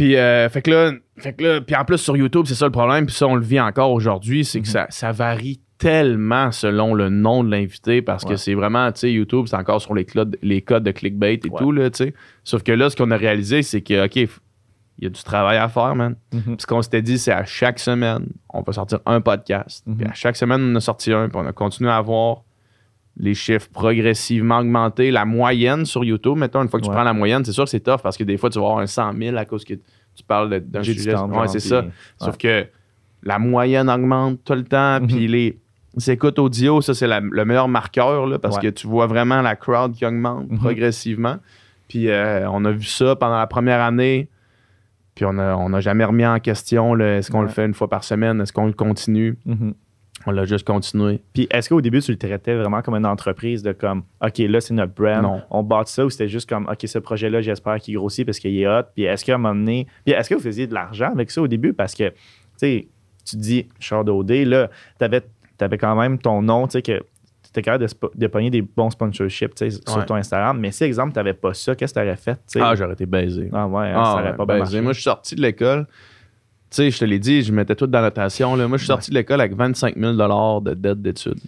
Puis, euh, fait que là, fait que là, puis en plus sur YouTube, c'est ça le problème, puis ça, on le vit encore aujourd'hui, c'est que Mhm. ça, ça varie tellement selon le nom de l'invité parce que c'est vraiment, tu sais, YouTube, c'est encore sur les, codes- les codes de clickbait et Ouais. tout, là, tu sais. Sauf que là, ce qu'on a réalisé, c'est que, OK, il y a du travail à faire, man. Mhm. Puis ce qu'on s'était dit, c'est à chaque semaine, on va sortir un podcast. Mhm. Puis à chaque semaine, on en a sorti un, puis on a continué à avoir les chiffres progressivement augmentés. La moyenne sur YouTube, mettons, une fois que tu prends la moyenne, c'est sûr que c'est tough parce que des fois, tu vas avoir un 100 000 à cause que tu parles d'un sujet. Ouais, c'est ça. Sauf que la moyenne augmente tout le temps, Mhm. puis les écoutes audio, ça, c'est le meilleur marqueur, là, parce que tu vois vraiment la crowd qui augmente Mhm. progressivement. Puis euh, on a vu ça pendant la première année. Puis on n'a on a jamais remis en question est-ce qu'on le fait une fois par semaine, est-ce qu'on le continue? Mhm. On l'a juste continué. Puis est-ce qu'au début, tu le traitais vraiment comme une entreprise de comme, OK, là, c'est notre brand, Non. on bâtit ça ou c'était juste comme, OK, ce projet-là, j'espère qu'il grossit parce qu'il est hot. Puis est-ce qu'à un moment donné, puis est-ce que vous faisiez de l'argent avec ça au début? Parce que, tu sais, tu te dis, Char d'OD, là, t'avais avais quand même ton nom, tu sais, que tu étais capable de, de pogner des bons sponsorships, sur ton Instagram. Mais si, exemple, t'avais pas ça, qu'est-ce que t'aurais fait? Ah, j'aurais été baisé. Ah ouais, hein, Ah, ça aurait ouais, pas baisé. marché. Moi, je suis sorti de l'école. Tu sais, je te l'ai dit, je mettais tout dans la notation. Là. Moi, je suis sorti de l'école avec 25 000 de dette d'études.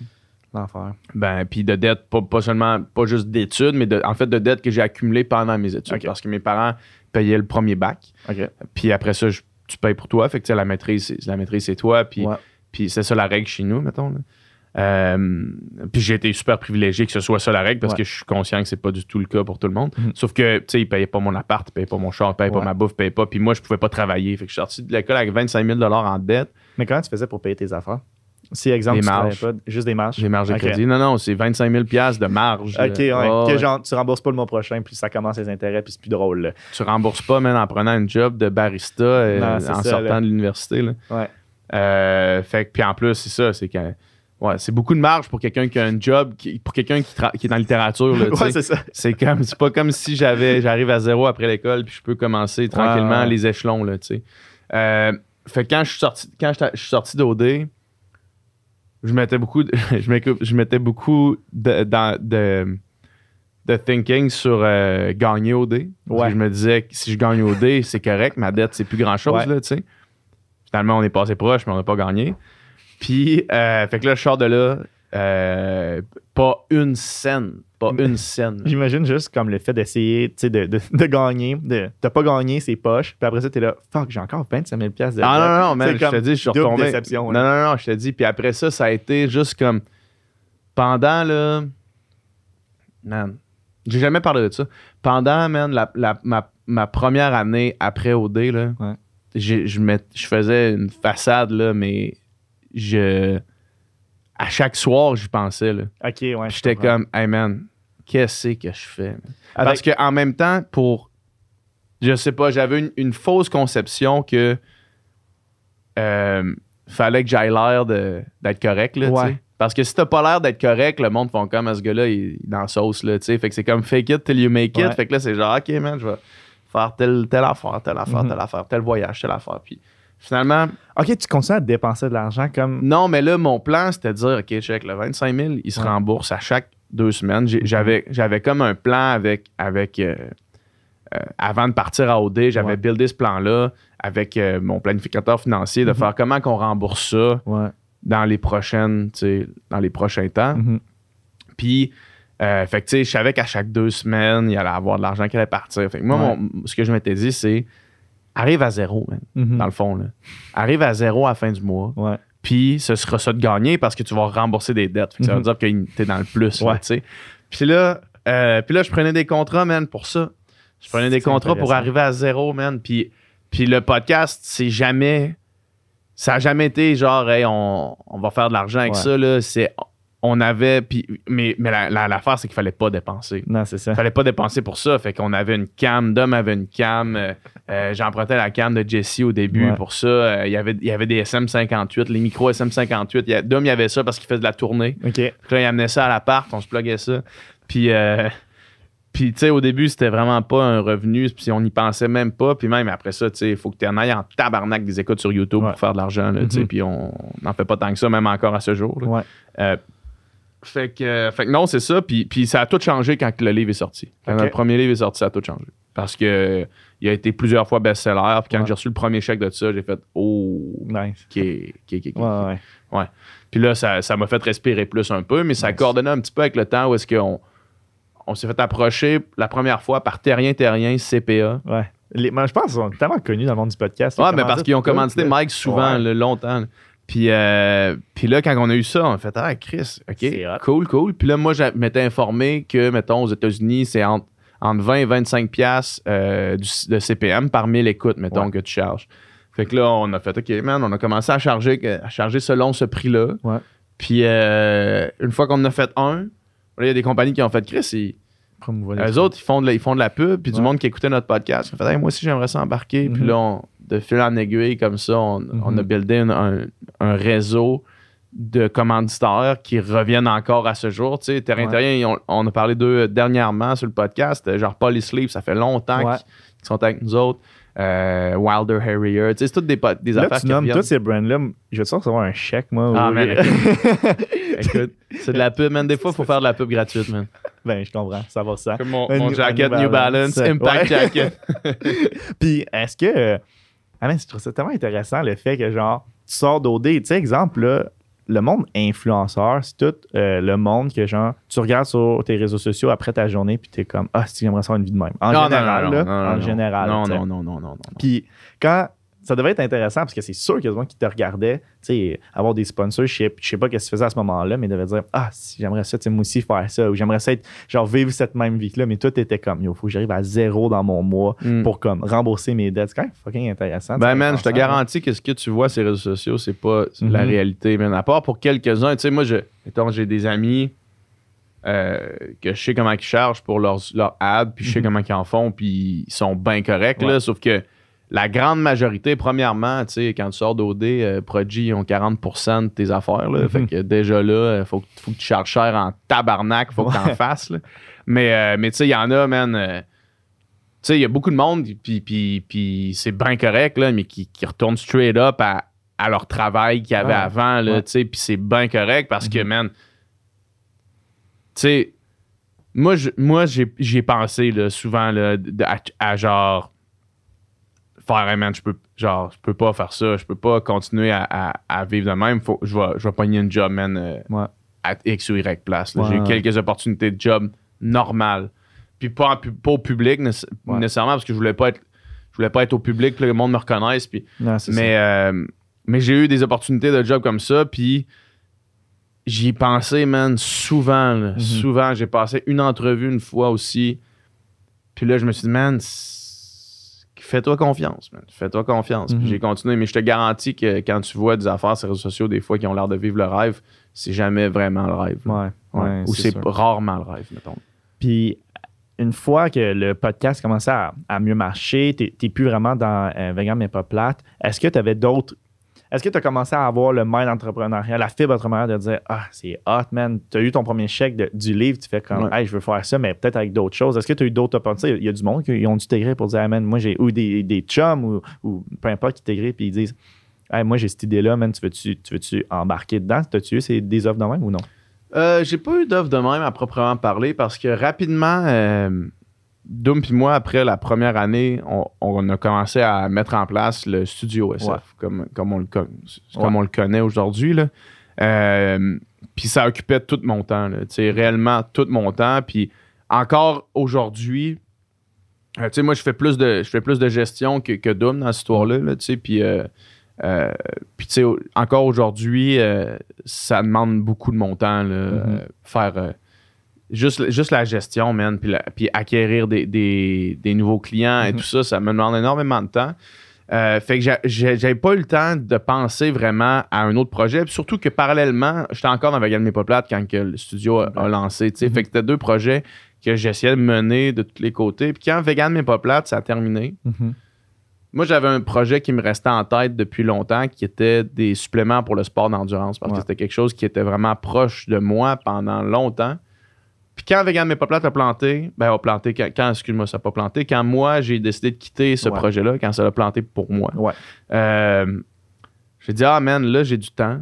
L'enfer. Ben, puis de dette, pas, pas seulement, pas juste d'études, mais de- en fait de dettes que j'ai accumulées pendant mes études. Ok. Parce que mes parents payaient le premier bac. Puis après ça, je- tu payes pour toi. Fait que la maîtrise, c'est- la maîtrise, c'est toi. Puis, Ouais. puis c'est ça la règle chez nous, mettons. là. Euh, puis j'ai été super privilégié que ce soit ça la règle parce Ouais. que je suis conscient que c'est pas du tout le cas pour tout le monde. Mhm. Sauf que, tu sais, ils payaient pas mon appart, ils payaient pas mon char, ils payaient Ouais. pas ma bouffe, ils payaient pas. Puis moi, je pouvais pas travailler. Fait que je suis sorti de l'école avec 25 000 en dette. Mais comment tu faisais pour payer tes affaires? Si, exemple, Des tu marges. pas, juste des marges? J'ai marge de crédit. Non, non, c'est 25 000 de marge. OK, ouais. Oh, que genre, tu rembourses pas le mois prochain, puis ça commence les intérêts, puis c'est plus drôle. Là. Tu rembourses pas, même en prenant un job de barista euh, en ça, sortant là. de l'université. Ouais. Euh, fait que, puis en plus, c'est ça, c'est que. Ouais, c'est beaucoup de marge pour quelqu'un qui a un job, qui- pour quelqu'un qui, qui est dans la littérature. Là, ouais, c'est ça. c'est comme, c'est pas comme si j'avais, j'arrive à zéro après l'école puis je peux commencer tranquillement ouais. les échelons là, tu sais. Euh, fait que quand je suis sorti, quand je suis sorti d'OD, je mettais beaucoup, de- je mettais, je mettais beaucoup de, dans- de, de thinking sur euh, gagner OD. Ouais. je me disais que si je gagne OD, c'est correct, ma dette c'est plus grand chose Ouais. là, tu sais. Finalement, on est passé proche, mais on n'a pas gagné. Puis, euh, fait que là, je sors de là, euh, pas une scène, pas une scène. J'imagine juste comme le fait d'essayer tu sais, de, de, de gagner, de de pas gagner ses poches, puis après ça, t'es là, fuck, j'ai encore 25 000 piastres de Ah non, non, man, C'est je te dis, je suis retombé. déception, non, là. non, non, je te dis. Puis après ça, ça a été juste comme. Pendant, là. Man, j'ai jamais parlé de ça. Pendant, man, la, la- ma, ma première année après OD, là, Ouais. je faisais une façade, là, mais je. À chaque soir, j'y pensais, là. Ok, ouais. je J'étais comme, hey man, qu'est-ce que je fais? Avec- Parce qu'en même temps, pour. Je sais pas, j'avais une, une fausse conception que. euh, fallait que j'aille l'air d'être correct, là, Ouais. Parce que si t'as pas l'air d'être correct, le monde font comme, Ah, ce gars-là, il il est dans la sauce, là, tu sais. Fait que c'est comme fake it till you make it. Ouais. Fait que là, c'est genre, OK, man, je vais faire telle, telle affaire, telle affaire, Mhm. telle affaire, tel voyage, telle affaire. Puis finalement, Ok, tu continues à dépenser de l'argent comme. non, mais là, mon plan, c'était de dire, OK, check, le 25 000, il se Ouais. Rembourse à chaque deux semaines. J'avais j'avais comme un plan avec. avec euh, euh, avant de partir à OD, j'avais Ouais. buildé ce plan-là avec euh, mon planificateur financier de Mhm. faire comment qu'on rembourse ça Ouais. dans les prochaines, dans les prochains temps. Mhm. Puis, euh, fait que, tu sais, je savais qu'à chaque deux semaines, il allait avoir de l'argent qui allait partir. Fait que moi, Ouais. mon- ce que je m'étais dit, c'est arrive à zéro, man, Mhm. dans le fond. Là. Arrive à zéro à la fin du mois. Ouais. Puis, ce sera ça de gagner parce que tu vas rembourser des dettes. Ça veut Mhm. dire que t'es dans le plus, là, Ouais. sais. Puis là, euh, puis là, je prenais des contrats, man, pour ça. Je prenais des contrats pour arriver à zéro, man. Puis, puis le podcast, c'est jamais. Ça a jamais été genre, hey, on, on va faire de l'argent avec Ouais. ça, là. C'est. On avait. Puis, mais mais la- la- l'affaire, c'est qu'il fallait pas dépenser. Non, c'est ça. Il fallait pas dépenser pour ça. Fait qu'on avait une cam. Dom avait une cam. euh, euh, J'empruntais la cam de Jesse au début Ouais. pour ça. Euh, il, y avait, il y avait des SM58, les micros SM58. Il y a- Dom, il y avait ça parce qu'il faisait de la tournée. OK. Puis là, il amenait ça à l'appart, on se pluguait ça. Puis, euh, puis tu sais, au début, c'était vraiment pas un revenu, puis on n'y pensait même pas. Puis même après ça, tu sais, il faut que tu en ailles en tabarnak des écoutes sur YouTube Ouais. pour faire de l'argent, tu sais. Mhm. Puis on n'en fait pas tant que ça, même encore à ce jour. là. Ouais. Euh, fait, que, fait que non, c'est ça. Puis, puis ça a tout changé quand le livre est sorti. Quand le premier livre est sorti, ça a tout changé. Parce que il a été plusieurs fois best-seller. Puis quand Ouais. j'ai reçu le premier chèque de ça, j'ai fait Oh, Nice. ok, ok, ok, ok. Ouais, ouais. Ouais. Puis là, ça ça m'a fait respirer plus un peu, mais ça coordonnait un petit peu avec le temps où est-ce qu'on on s'est fait approcher la première fois par Terrien Terrien CPA. Ouais. Les- je pense qu'ils sont tellement connus dans le monde du podcast. Ouais, mais parce qu'ils ont commandité. Mike souvent, là, longtemps. Puis, euh, puis là, quand on a eu ça, on a fait Ah, Chris, OK, cool, cool. Puis là, moi, je m'étais informé que, mettons, aux États-Unis, c'est entre, entre 20 et 25 piastres euh, de CPM par 1000 écoutes, mettons, Ouais. que tu charges. Fait que là, on a fait OK, man, on a commencé à charger, à charger selon ce prix-là. Ouais. Puis euh, une fois qu'on en a fait un, il y a des compagnies qui ont fait Chris, ils- Promouvoir les eux autres, ils font, de la, ils font de la pub, puis du monde qui écoutait notre podcast. Fait Hey, moi aussi, j'aimerais ça embarquer. Puis Mhm. là, on- de fil en aiguille, comme ça, on, on a buildé un, un- un réseau de commanditaires qui reviennent encore à ce jour. Tu sais, Terrain Ouais. Terrien, on, on a parlé d'eux dernièrement sur le podcast. euh, Genre Polysleep, ça fait longtemps Ouais. qu'ils sont avec nous autres. Euh, Wilder Harrier. Tu sais, c'est toutes des, des Là, affaires tu nommes tous ces brands-là. Je vais te recevoir un chèque, moi. Ah, ou- man, Écoute, c'est de la pub, man. Des fois, il faut faire de la pub gratuite, man. ben, je comprends. Ça va ça. Comme mon, Un mon New- jacket New Balance, Balance. Impact Ouais. Jacket. Puis, est-ce que. euh, Ah, mais je trouve ça tellement intéressant le fait que, genre, tu sors d'OD. Tu sais, exemple, là, le monde influenceur, c'est tout euh, le monde que, genre, tu regardes sur tes réseaux sociaux après ta journée, puis t'es comme, ah, si j'aimerais avoir une vie de même. En Non, général, non, là. non, non, en non. général. Non, non, non, non, non. Puis quand ça devait être intéressant parce que c'est sûr qu'il y a des gens qui te regardaient, tu sais, avoir des sponsorships. Je sais pas ce que tu faisais à ce moment-là, mais ils devaient dire Ah, si j'aimerais ça, tu sais, moi aussi faire ça, ou j'aimerais ça être, genre, vivre cette même vie-là. Mais toi, t'étais comme, yo, faut que j'arrive à zéro dans mon mois Mm. pour comme rembourser mes dettes. C'est quand même fucking intéressant. Ben, man, je te garantis que ce que tu vois sur les réseaux sociaux, c'est pas la Mhm. réalité, man. À part pour quelques-uns, tu sais, moi, je, j'ai des amis euh, que je sais comment ils chargent pour leurs leur ads, puis je sais Mhm. comment ils en font, puis ils sont bien corrects, Ouais. là. Sauf que la grande majorité, premièrement, tu sais, quand tu sors d'OD, euh, Prodigy, ils ont 40% de tes affaires, là. Mhm. Fait que déjà là, il faut, que- faut que tu charges cher en tabarnak, faut que tu en fasses, là. Mais, euh, mais tu sais, il y en a, man. euh, tu sais, il y a beaucoup de monde, puis, puis, puis c'est bien correct, là, mais qui, qui retournent straight up à, à leur travail qu'ils avaient Ouais. avant, là, Ouais. tu sais, puis c'est bien correct parce que, Mhm. man, tu sais, moi, moi j'ai ai pensé, là, souvent, là, à, à genre faire, hey, man, je peux, genre, je peux pas faire ça, je peux pas continuer à, à- à vivre de même, faut, je vais, je vais pogner une job, man, euh, Ouais. à X ou Y place. Ouais, J'ai eu quelques opportunités de job normales. Puis pas, au public Ouais. nécessairement parce que je voulais pas être je voulais pas être au public, puis le monde me reconnaisse. Puis, Non, mais euh, mais j'ai eu des opportunités de job comme ça, puis j'y ai pensé, man, souvent. là. Mhm. Souvent, j'ai passé une entrevue une fois aussi. Puis là, je me suis dit, man, fais-toi confiance, man. Fais-toi confiance. Mhm. j'ai continué, mais je te garantis que quand tu vois des affaires sur les réseaux sociaux, des fois, qui ont l'air de vivre le rêve, c'est jamais vraiment le rêve. Ouais. Ou c'est rarement le rêve, mettons. Puis une fois que le podcast commençait à, à mieux marcher, tu n'es plus vraiment dans euh, Vegan mais pas plate, est-ce que tu avais d'autres. Est-ce que tu as commencé à avoir le mind entrepreneurial, la fibre entrepreneuriale de dire Ah, c'est hot, man. Tu as eu ton premier chèque de- du livre, tu fais comme Ouais. Hey, je veux faire ça, mais peut-être avec d'autres choses. Est-ce que tu as eu d'autres opportunités? Il y a du monde qui ont dû t'égrer pour dire Hey, man, moi j'ai. Ou des, des chums ou, ou peu importe qui t'égrent puis ils disent Hey, moi j'ai cette idée-là, man, tu veux-tu, tu veux-tu embarquer dedans? T'as-tu eu c'est des offres de même ou non? Euh, j'ai pas eu d'offre de même à proprement parler parce que rapidement, euh, Doom puis moi, après la première année, on, on a commencé à mettre en place le studio SF, Ouais. comme, comme, on, le, Ouais. comme on le connaît aujourd'hui. Euh, puis ça occupait tout mon temps, là, réellement tout mon temps. Puis encore aujourd'hui, euh, tu sais, moi, je fais plus de, je fais plus de gestion que, que Doom dans cette histoire-là, là, puis... euh, euh, puis tu sais, au- encore aujourd'hui, euh, ça demande beaucoup de mon temps, là, euh, faire juste, juste la gestion, man, puis, la- puis acquérir des, des- des nouveaux clients et tout ça, ça me demande énormément de temps. Euh, fait que j'avais pas eu le temps de penser vraiment à un autre projet. Puis surtout que parallèlement, j'étais encore dans Vegan Mais Pas Plate quand que le studio a, a lancé. sais. Fait que c'était deux projets que j'essayais de mener de tous les côtés. Puis quand Vegan Mais Pas Plate, ça a terminé, Mhm. moi, j'avais un projet qui me restait en tête depuis longtemps qui était des suppléments pour le sport d'endurance parce Ouais. que c'était quelque chose qui était vraiment proche de moi pendant longtemps. Puis quand Vegan Mais Pas Plate a planté, ben, a planté, quand, quand, excuse-moi, ça n'a pas planté, quand moi, j'ai décidé de quitter ce Ouais. projet-là, quand ça a planté pour moi, Ouais. euh, j'ai dit, ah man, là, j'ai du temps.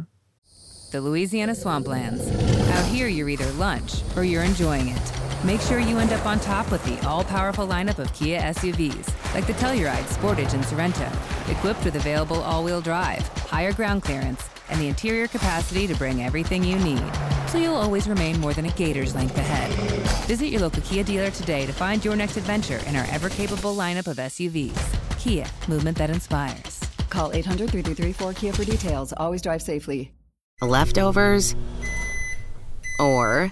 The Louisiana Swamplands. Out here, you're either lunch or you're enjoying it. Make sure you end up on top with the all powerful lineup of Kia SUVs, like the Telluride, Sportage, and Sorrento, equipped with available all wheel drive, higher ground clearance, and the interior capacity to bring everything you need. So you'll always remain more than a gator's length ahead. Visit your local Kia dealer today to find your next adventure in our ever capable lineup of SUVs. Kia, movement that inspires. Call 800 333 4KIA for details. Always drive safely. Leftovers? Or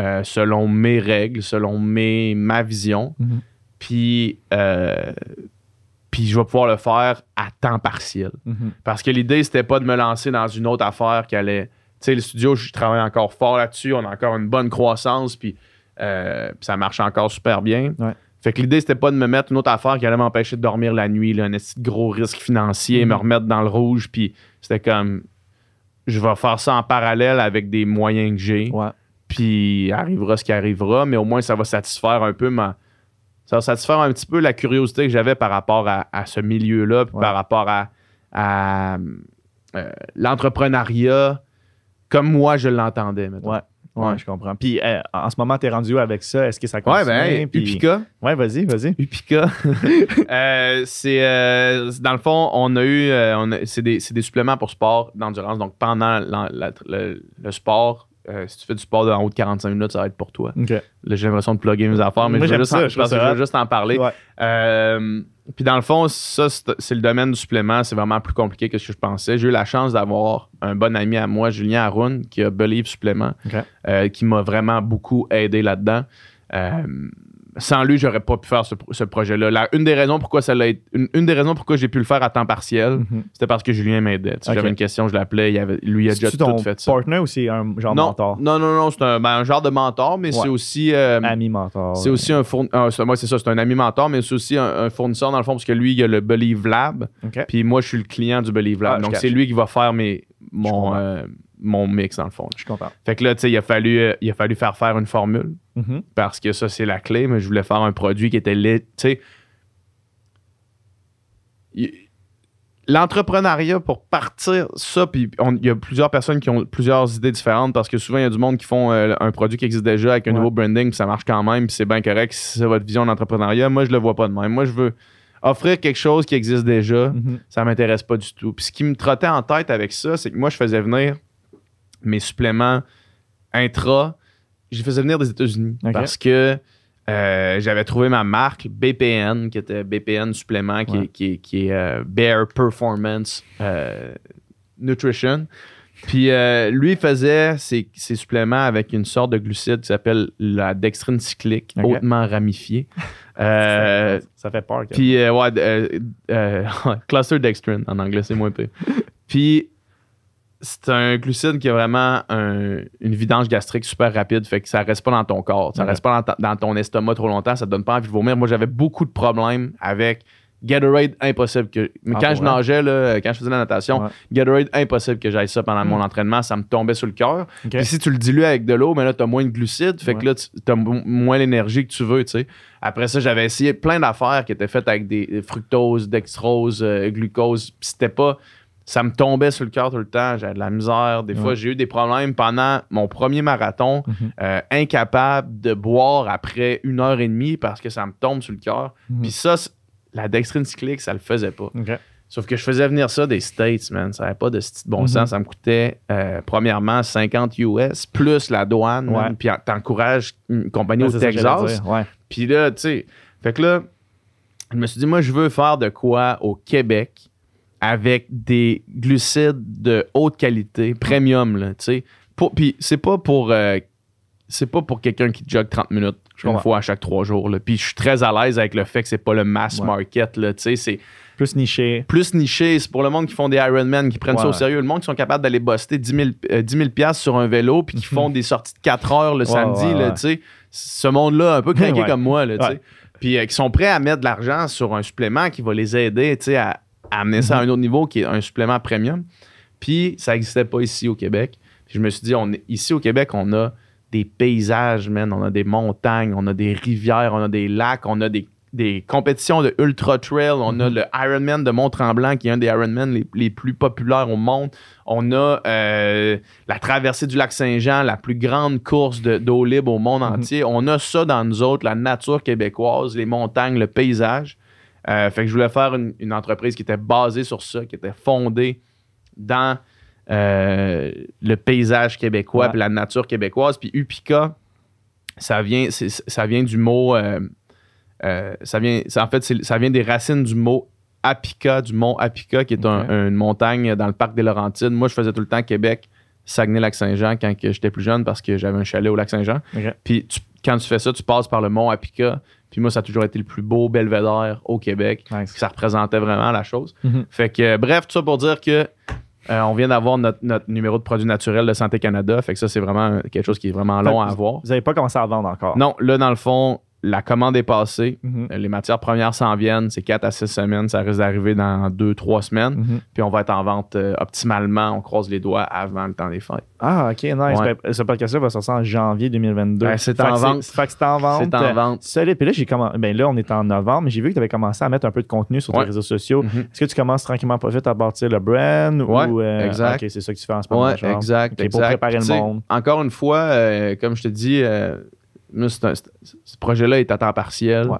Euh, selon mes règles, selon mes, ma vision. Mhm. Puis, euh, puis je vais pouvoir le faire à temps partiel. Mhm. Parce que l'idée, c'était pas de me lancer dans une autre affaire qui allait. Tu sais, le studio, je travaille encore fort là-dessus. On a encore une bonne croissance. Puis, euh, ça marche encore super bien. Ouais. Fait que l'idée, c'était pas de me mettre une autre affaire qui allait m'empêcher de dormir la nuit, là, un gros risque financier, Mhm. me remettre dans le rouge. Puis c'était comme, je vais faire ça en parallèle avec des moyens que j'ai. Ouais. Puis arrivera ce qui arrivera, mais au moins ça va satisfaire un peu ma. Ça va satisfaire un petit peu la curiosité que j'avais par rapport à, à ce milieu-là, puis Ouais. par rapport à, à, euh, l'entrepreneuriat comme moi je l'entendais. Ouais. Ouais, Ouais. je comprends. Puis euh, en ce moment, t'es rendu où avec ça? Est-ce que ça continue? Ouais, ben, Puis- Upica. Ouais, vas-y, vas-y. Upica. Euh, c'est euh, dans le fond, on a eu, on a- c'est des, c'est des suppléments pour sport d'endurance. Donc pendant la- la- le, le sport, euh, si tu fais du sport en haut de 45 minutes, ça va être pour toi. Là, j'ai l'impression de plugger mes affaires, mais Moi, je veux juste, ça, en, je je pense que je veux juste en parler. Ouais. Euh, puis dans le fond, ça, c'est le domaine du supplément. C'est vraiment plus compliqué que ce que je pensais. J'ai eu la chance d'avoir un bon ami à moi, Julien Haroun, qui a Believe Supplément, euh, qui m'a vraiment beaucoup aidé là-dedans. Sans lui, j'aurais pas pu faire ce, ce projet-là. Une des raisons pourquoi ça l'a été- une, une des raisons pourquoi j'ai pu le faire à temps partiel, Mhm. c'était parce que Julien m'aidait. Tu sais, Ok. J'avais une question, je l'appelais, il avait, lui il a déjà ton tout fait ça. partner ou c'est un genre Non, mentor? non, non, non, c'est un, ben, un genre de mentor, mais Ouais. c'est aussi. euh, Ami mentor. c'est aussi un fournisseur. moi, c'est ça, c'est un ami mentor, mais c'est aussi un, un fournisseur dans le fond, parce que lui, il a le Believe Lab. OK. Puis moi, je suis le client du Believe Lab. Ah, donc, c'est lui qui va faire mes, mon, euh, mon mix, dans le fond. Je comprends. Fait que là, tu sais, il a fallu, euh, il a fallu faire faire une formule Mhm. parce que ça, c'est la clé, mais je voulais faire un produit qui était il- l'entrepreneuriat pour partir, ça, puis il y a plusieurs personnes qui ont plusieurs idées différentes parce que souvent, il y a du monde qui font euh, un produit qui existe déjà avec un Ouais. nouveau branding, puis ça marche quand même, puis c'est bien correct si c'est votre vision d'entrepreneuriat. Moi, je le vois pas de même. Moi, je veux offrir quelque chose qui existe déjà Mhm. ça m'intéresse pas du tout. Puis ce qui me trottait en tête avec ça, c'est que moi, je faisais venir mes suppléments intra, je les faisais venir des États-Unis parce que euh, j'avais trouvé ma marque BPN, qui était BPN supplément, qui Ouais. est, qui est- qui est, euh, Bear Performance euh, Nutrition. Puis euh, lui faisait ses, ses suppléments avec une sorte de glucide qui s'appelle la dextrine cyclique, hautement ramifiée. Euh, ça fait peur. puis, ouais, cluster dextrine en anglais, c'est moins pire. Puis, c'est un glucide qui a vraiment un- une vidange gastrique super rapide, fait que ça reste pas dans ton corps, ça reste pas dans, ton estomac trop longtemps, ça te donne pas envie de vomir. Moi, j'avais beaucoup de problèmes avec Gatorade, impossible que. Mais Ah, quand je vrai? nageais, là, quand je faisais la natation, Ouais. Gatorade, impossible que j'aille ça pendant mon entraînement. Ça me tombait sur le cœur. Puis si tu le dilues avec de l'eau, mais là, tu as moins de glucides. Fait que là, tu as moins l'énergie que tu veux, tu sais. Après ça, j'avais essayé plein d'affaires qui étaient faites avec des fructose, dextrose, euh, glucose. Puis c'était pas. Ça me tombait sur le cœur tout le temps. J'avais de la misère. Des fois, j'ai eu des problèmes pendant mon premier marathon. Mhm. euh, incapable de boire après une heure et demie parce que ça me tombe sur le cœur. Mhm. Puis ça, la dextrine cyclique, ça le faisait pas. Sauf que je faisais venir ça des States, man. Ça n'avait pas de bon Mhm. sens. Ça me coûtait, euh, premièrement, 50 US, plus la douane. Ouais. Puis en- t'encourages une compagnie Ouais, au Texas. Puis là, tu sais, fait que là, je me suis dit, moi, je veux faire de quoi au Québec avec des glucides de haute qualité, premium, là, tu sais. Puis c'est pas pour... euh, c'est pas pour quelqu'un qui jogue 30 minutes une comprends. fois à chaque trois jours. là. Puis je suis très à l'aise avec le fait que c'est pas le mass Ouais. market. Là, tu sais, c'est Plus niché. plus niché. C'est pour le monde qui font des Ironman, qui prennent ça Ouais. au sérieux. Le monde qui sont capables d'aller buster 10 000, euh, 10 000 piastres sur un vélo puis qui font des sorties de 4 heures le. Ouais, samedi. ouais, là, ouais. tu sais. Ce monde-là, un peu craqué Ouais. comme moi. Là, tu sais. Ouais. Puis euh, qui sont prêts à mettre de l'argent sur un supplément qui va les aider tu sais, à, à amener ça à un autre niveau qui est un supplément premium. Puis ça n'existait pas ici au Québec. Puis je me suis dit, on ici au Québec, on a des paysages, man. On a des montagnes, on a des rivières, on a des lacs, on a des, des compétitions de ultra trail. On a le Ironman de Mont-Tremblant, qui est un des Ironman les, les plus populaires au monde. On a euh, la traversée du lac Saint-Jean, la plus grande course de- d'eau libre au monde entier. On a ça dans nous autres, la nature québécoise, les montagnes, le paysage. Euh, fait que je voulais faire une, une entreprise qui était basée sur ça, qui était fondée dans euh, le paysage québécois Ouais. puis la nature québécoise. Puis Upica, ça vient, ça vient du mot. euh, ça vient, en fait, ça vient des racines du mot Apica, du mont Apica, qui est un- une montagne dans le parc des Laurentides. Moi, je faisais tout le temps Québec, Saguenay-Lac-Saint-Jean quand j'étais plus jeune parce que j'avais un chalet au Lac-Saint-Jean. Puis tu- quand tu fais ça, tu passes par le mont Apica. Puis moi, ça a toujours été le plus beau belvédère au Québec. Nice. Ça représentait vraiment la chose. Mhm. Fait que, bref, tout ça pour dire que euh, on vient d'avoir notre, notre numéro de produit naturel de Santé Canada. Fait que ça, c'est vraiment quelque chose qui est vraiment long à avoir. Vous n'avez pas commencé à vendre encore? Non, là, dans le fond, la commande est passée. Mhm. Euh, Les matières premières s'en viennent. C'est 4 à 6 semaines. Ça risque d'arriver dans 2-3 semaines. Mhm. Puis on va être en vente euh, optimalement. On croise les doigts avant le temps des fêtes. Ah, OK, nice. Ouais. Ben, ce podcast-là va sortir en janvier 2022. Ben, c'est en vente. Fait que c'est en vente. C'est en vente. Solide. Puis là, j'ai ben là, on est en novembre, mais j'ai vu que tu avais commencé à mettre un peu de contenu sur tes Ouais. réseaux sociaux. Mhm. Est-ce que tu commences tranquillement pas vite à bâtir le brand? Ouais, ou, euh, exact. OK, c'est ça que tu fais en ce moment. Ouais, genre. exact. Ok, pour préparer le monde. Encore une fois, euh, comme je te dis, un- ce projet-là est à temps partiel. Ouais.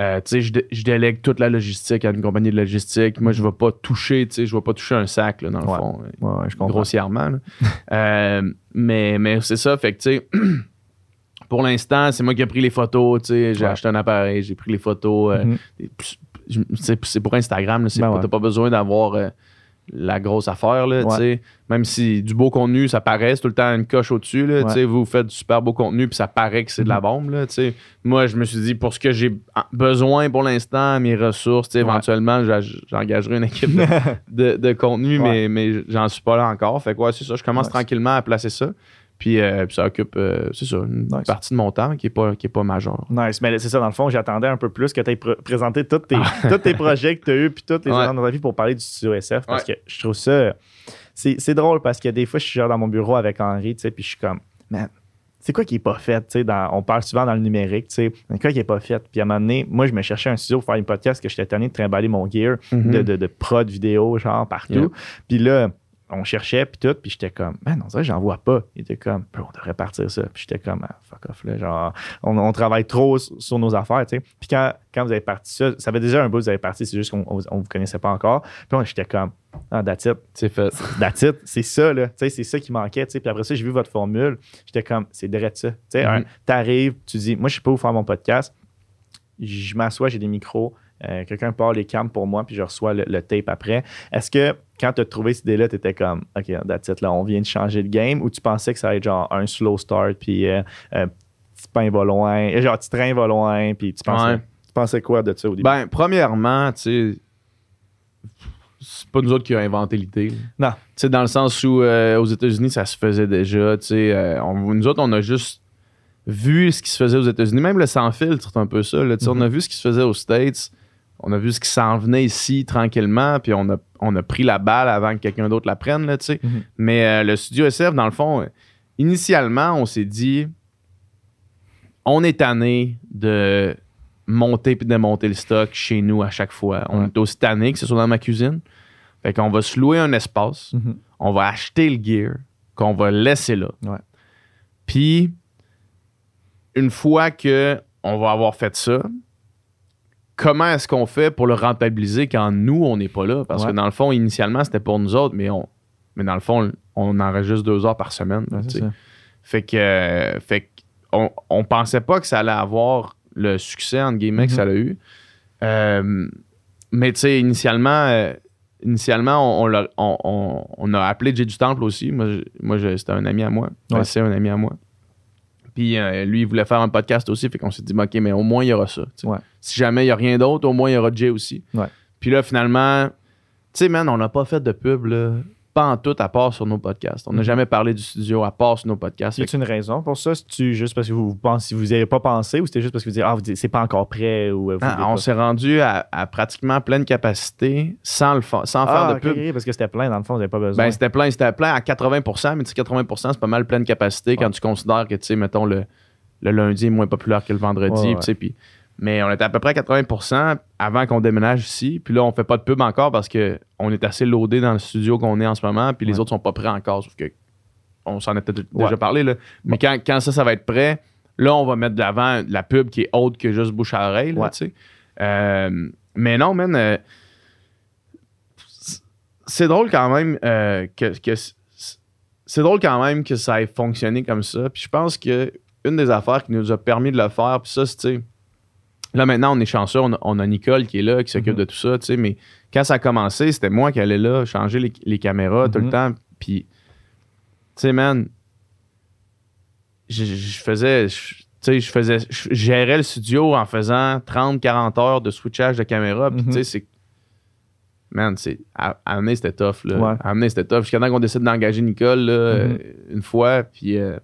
Euh, je, dé- je délègue toute la logistique à une compagnie de logistique. Moi, je ne vais pas toucher, je vais pas toucher un sac, là, dans le Ouais. fond. Ouais, je comprends. grossièrement. Euh, mais mais c'est ça, fait que pour l'instant, c'est moi qui ai pris les photos, j'ai acheté un appareil, j'ai pris les photos. euh, Mhm. je- c'est pour Instagram, Ben t'as pas besoin d'avoir la grosse affaire, là, Ouais. Même si du beau contenu, ça paraît, c'est tout le temps une coche au-dessus, là, vous faites du super beau contenu, puis ça paraît que c'est de la Mhm. bombe, là. Moi, je me suis dit, pour ce que j'ai besoin pour l'instant, mes ressources, Ouais. éventuellement, j'engagerai une équipe de, de, de contenu, mais, mais j'en suis pas là encore. Fait que ouais, c'est ça. Je commence tranquillement à placer ça. Puis, euh, puis ça occupe, euh, c'est ça, une Nice. partie de mon temps qui est pas, qui est pas majeure. Nice. Mais c'est ça, dans le fond, j'attendais un peu plus que tu aies présenté tous tes, tous tes projets que tu as eus puis toutes les Ouais. dans ta vie pour parler du studio SF parce Ouais. que je trouve ça. C'est drôle parce que des fois, je suis genre dans mon bureau avec Henri, tu sais, puis je suis comme, man, c'est quoi qui est pas fait, tu sais, dans- on parle souvent dans le numérique, tu sais, c'est quoi qui est pas fait? Puis à un moment donné, moi, je me cherchais un studio pour faire une podcast que j'étais tanné de trimballer mon gear Mhm. de, de, de prod vidéo, genre partout. Yeah. Puis là, on cherchait, puis tout, puis j'étais comme, man, on dirait que j'en vois pas. Il était comme, Bro, on devrait partir ça. Puis j'étais comme, ah, fuck off, là, genre, on, on travaille trop sur nos affaires, tu sais. Puis quand, quand vous avez parti ça, ça fait déjà un bout que vous avez parti, c'est juste qu'on on, vous connaissait pas encore. Puis j'étais comme, ah, that's it, C'est fait. that's it, c'est ça, là. Tu sais, c'est ça qui manquait, tu sais. Puis après ça, j'ai vu votre formule, j'étais comme, c'est direct ça. Tu sais, Mhm. un- t'arrives, tu dis, moi, je sais pas où faire mon podcast. Je m'assois, j'ai des micros. euh, Quelqu'un part les cams pour moi, puis je reçois le, le tape après. Est-ce que quand tu as trouvé cette idée-là, tu étais comme, OK, that's it, là, on vient de changer le game, ou tu pensais que ça allait être genre un slow start, puis euh, euh, petit pain va loin, euh, genre petit train va loin, puis tu pensais, Ouais. tu pensais quoi de ça au début? Ben, premièrement, tu sais, c'est pas nous autres qui avons inventé l'idée. non. Tu sais, dans le sens où euh, aux États-Unis, ça se faisait déjà. Tu sais, nous autres, on a juste vu ce qui se faisait aux États-Unis. Même le sans filtre, c'est un peu ça. là. On a vu ce qui se faisait aux States. On a vu ce qui s'en venait ici tranquillement, puis on a, on a pris la balle avant que quelqu'un d'autre la prenne, là, tu sais. Mhm. Mais euh, le studio SF, dans le fond, initialement, on s'est dit, on est tanné de monter puis démonter le stock chez nous à chaque fois. On Ouais. est aussi tanné que ce soit dans ma cuisine. Fait qu'on va se louer un espace, Mhm. on va acheter le gear, qu'on va laisser là. Ouais. Puis, une fois que on va avoir fait ça, comment est-ce qu'on fait pour le rentabiliser quand nous, on n'est pas là? Parce Ouais. que dans le fond, initialement, c'était pour nous autres, mais, on, mais dans le fond, on enregistre deux heures par semaine. Ouais. Fait que, euh, fait que on, on pensait pas que ça allait avoir le succès, entre guillemets, que ça l'a eu. Euh, mais tu sais, initialement, euh, initialement on, on l'a- on- on- on a appelé Jay du Temple aussi. Moi, je- moi je- c'était un ami à moi. Ouais, C'est un ami à moi. Puis euh, lui, il voulait faire un podcast aussi. Fait qu'on s'est dit, OK, mais au moins, il y aura ça. Ouais. Si jamais il n'y a rien d'autre, au moins, il y aura Jay aussi. Ouais. Puis là, finalement, tu sais, man, on n'a pas fait de pub, là, pas en tout, à part sur nos podcasts. On n'a Mhm. jamais parlé du studio à part sur nos podcasts. Y a une raison pour ça? C'est-tu juste parce que vous, pensez, vous n'y avez pas pensé ou c'était juste parce que vous dites, ah, c'est pas encore prêt ou euh, vous Ah, on s'est rendu à, à pratiquement pleine capacité sans, le sans faire Ah, de ok, pub. parce que c'était plein, dans le fond, vous n'avez pas besoin. Ben, c'était plein, c'était plein à 80% mais tu sais, 80% c'est pas mal pleine capacité quand tu considères que, tu sais, mettons, le, le lundi est moins populaire que le vendredi. Ouais, ouais. Mais on était à peu près à 80% avant qu'on déménage ici. Puis là, on fait pas de pub encore parce qu'on est assez loadé dans le studio qu'on est en ce moment, puis les Ouais. autres sont pas prêts encore. Sauf que on s'en était Ouais. déjà parlé. Là. Mais quand, quand ça, ça va être prêt, là, on va mettre de l'avant la pub qui est autre que juste bouche à oreille. là, Ouais. tu sais. Euh, mais non, man, euh, c'est drôle quand même euh, que, que c'est drôle quand même que ça ait fonctionné comme ça. Puis je pense que une des affaires qui nous a permis de le faire, puis ça, c'est là maintenant on est chanceux, on a, on a Nicole qui est là, qui s'occupe Mhm. de tout ça, tu sais, mais quand ça a commencé, c'était moi qui allais là, changer les, les caméras tout le Mhm. temps. Puis, tu sais, man, je, je faisais, tu sais, je faisais, je gérais le studio en faisant 30-40 heures de switchage de caméra. Puis, Mhm. tu sais, c'est. Man, c'est. À, à amener, c'était tough, là. Ouais. À amener, c'était tough. Jusqu'à temps qu'on décide d'engager Nicole, là, euh, Mhm. une fois. Puis, euh,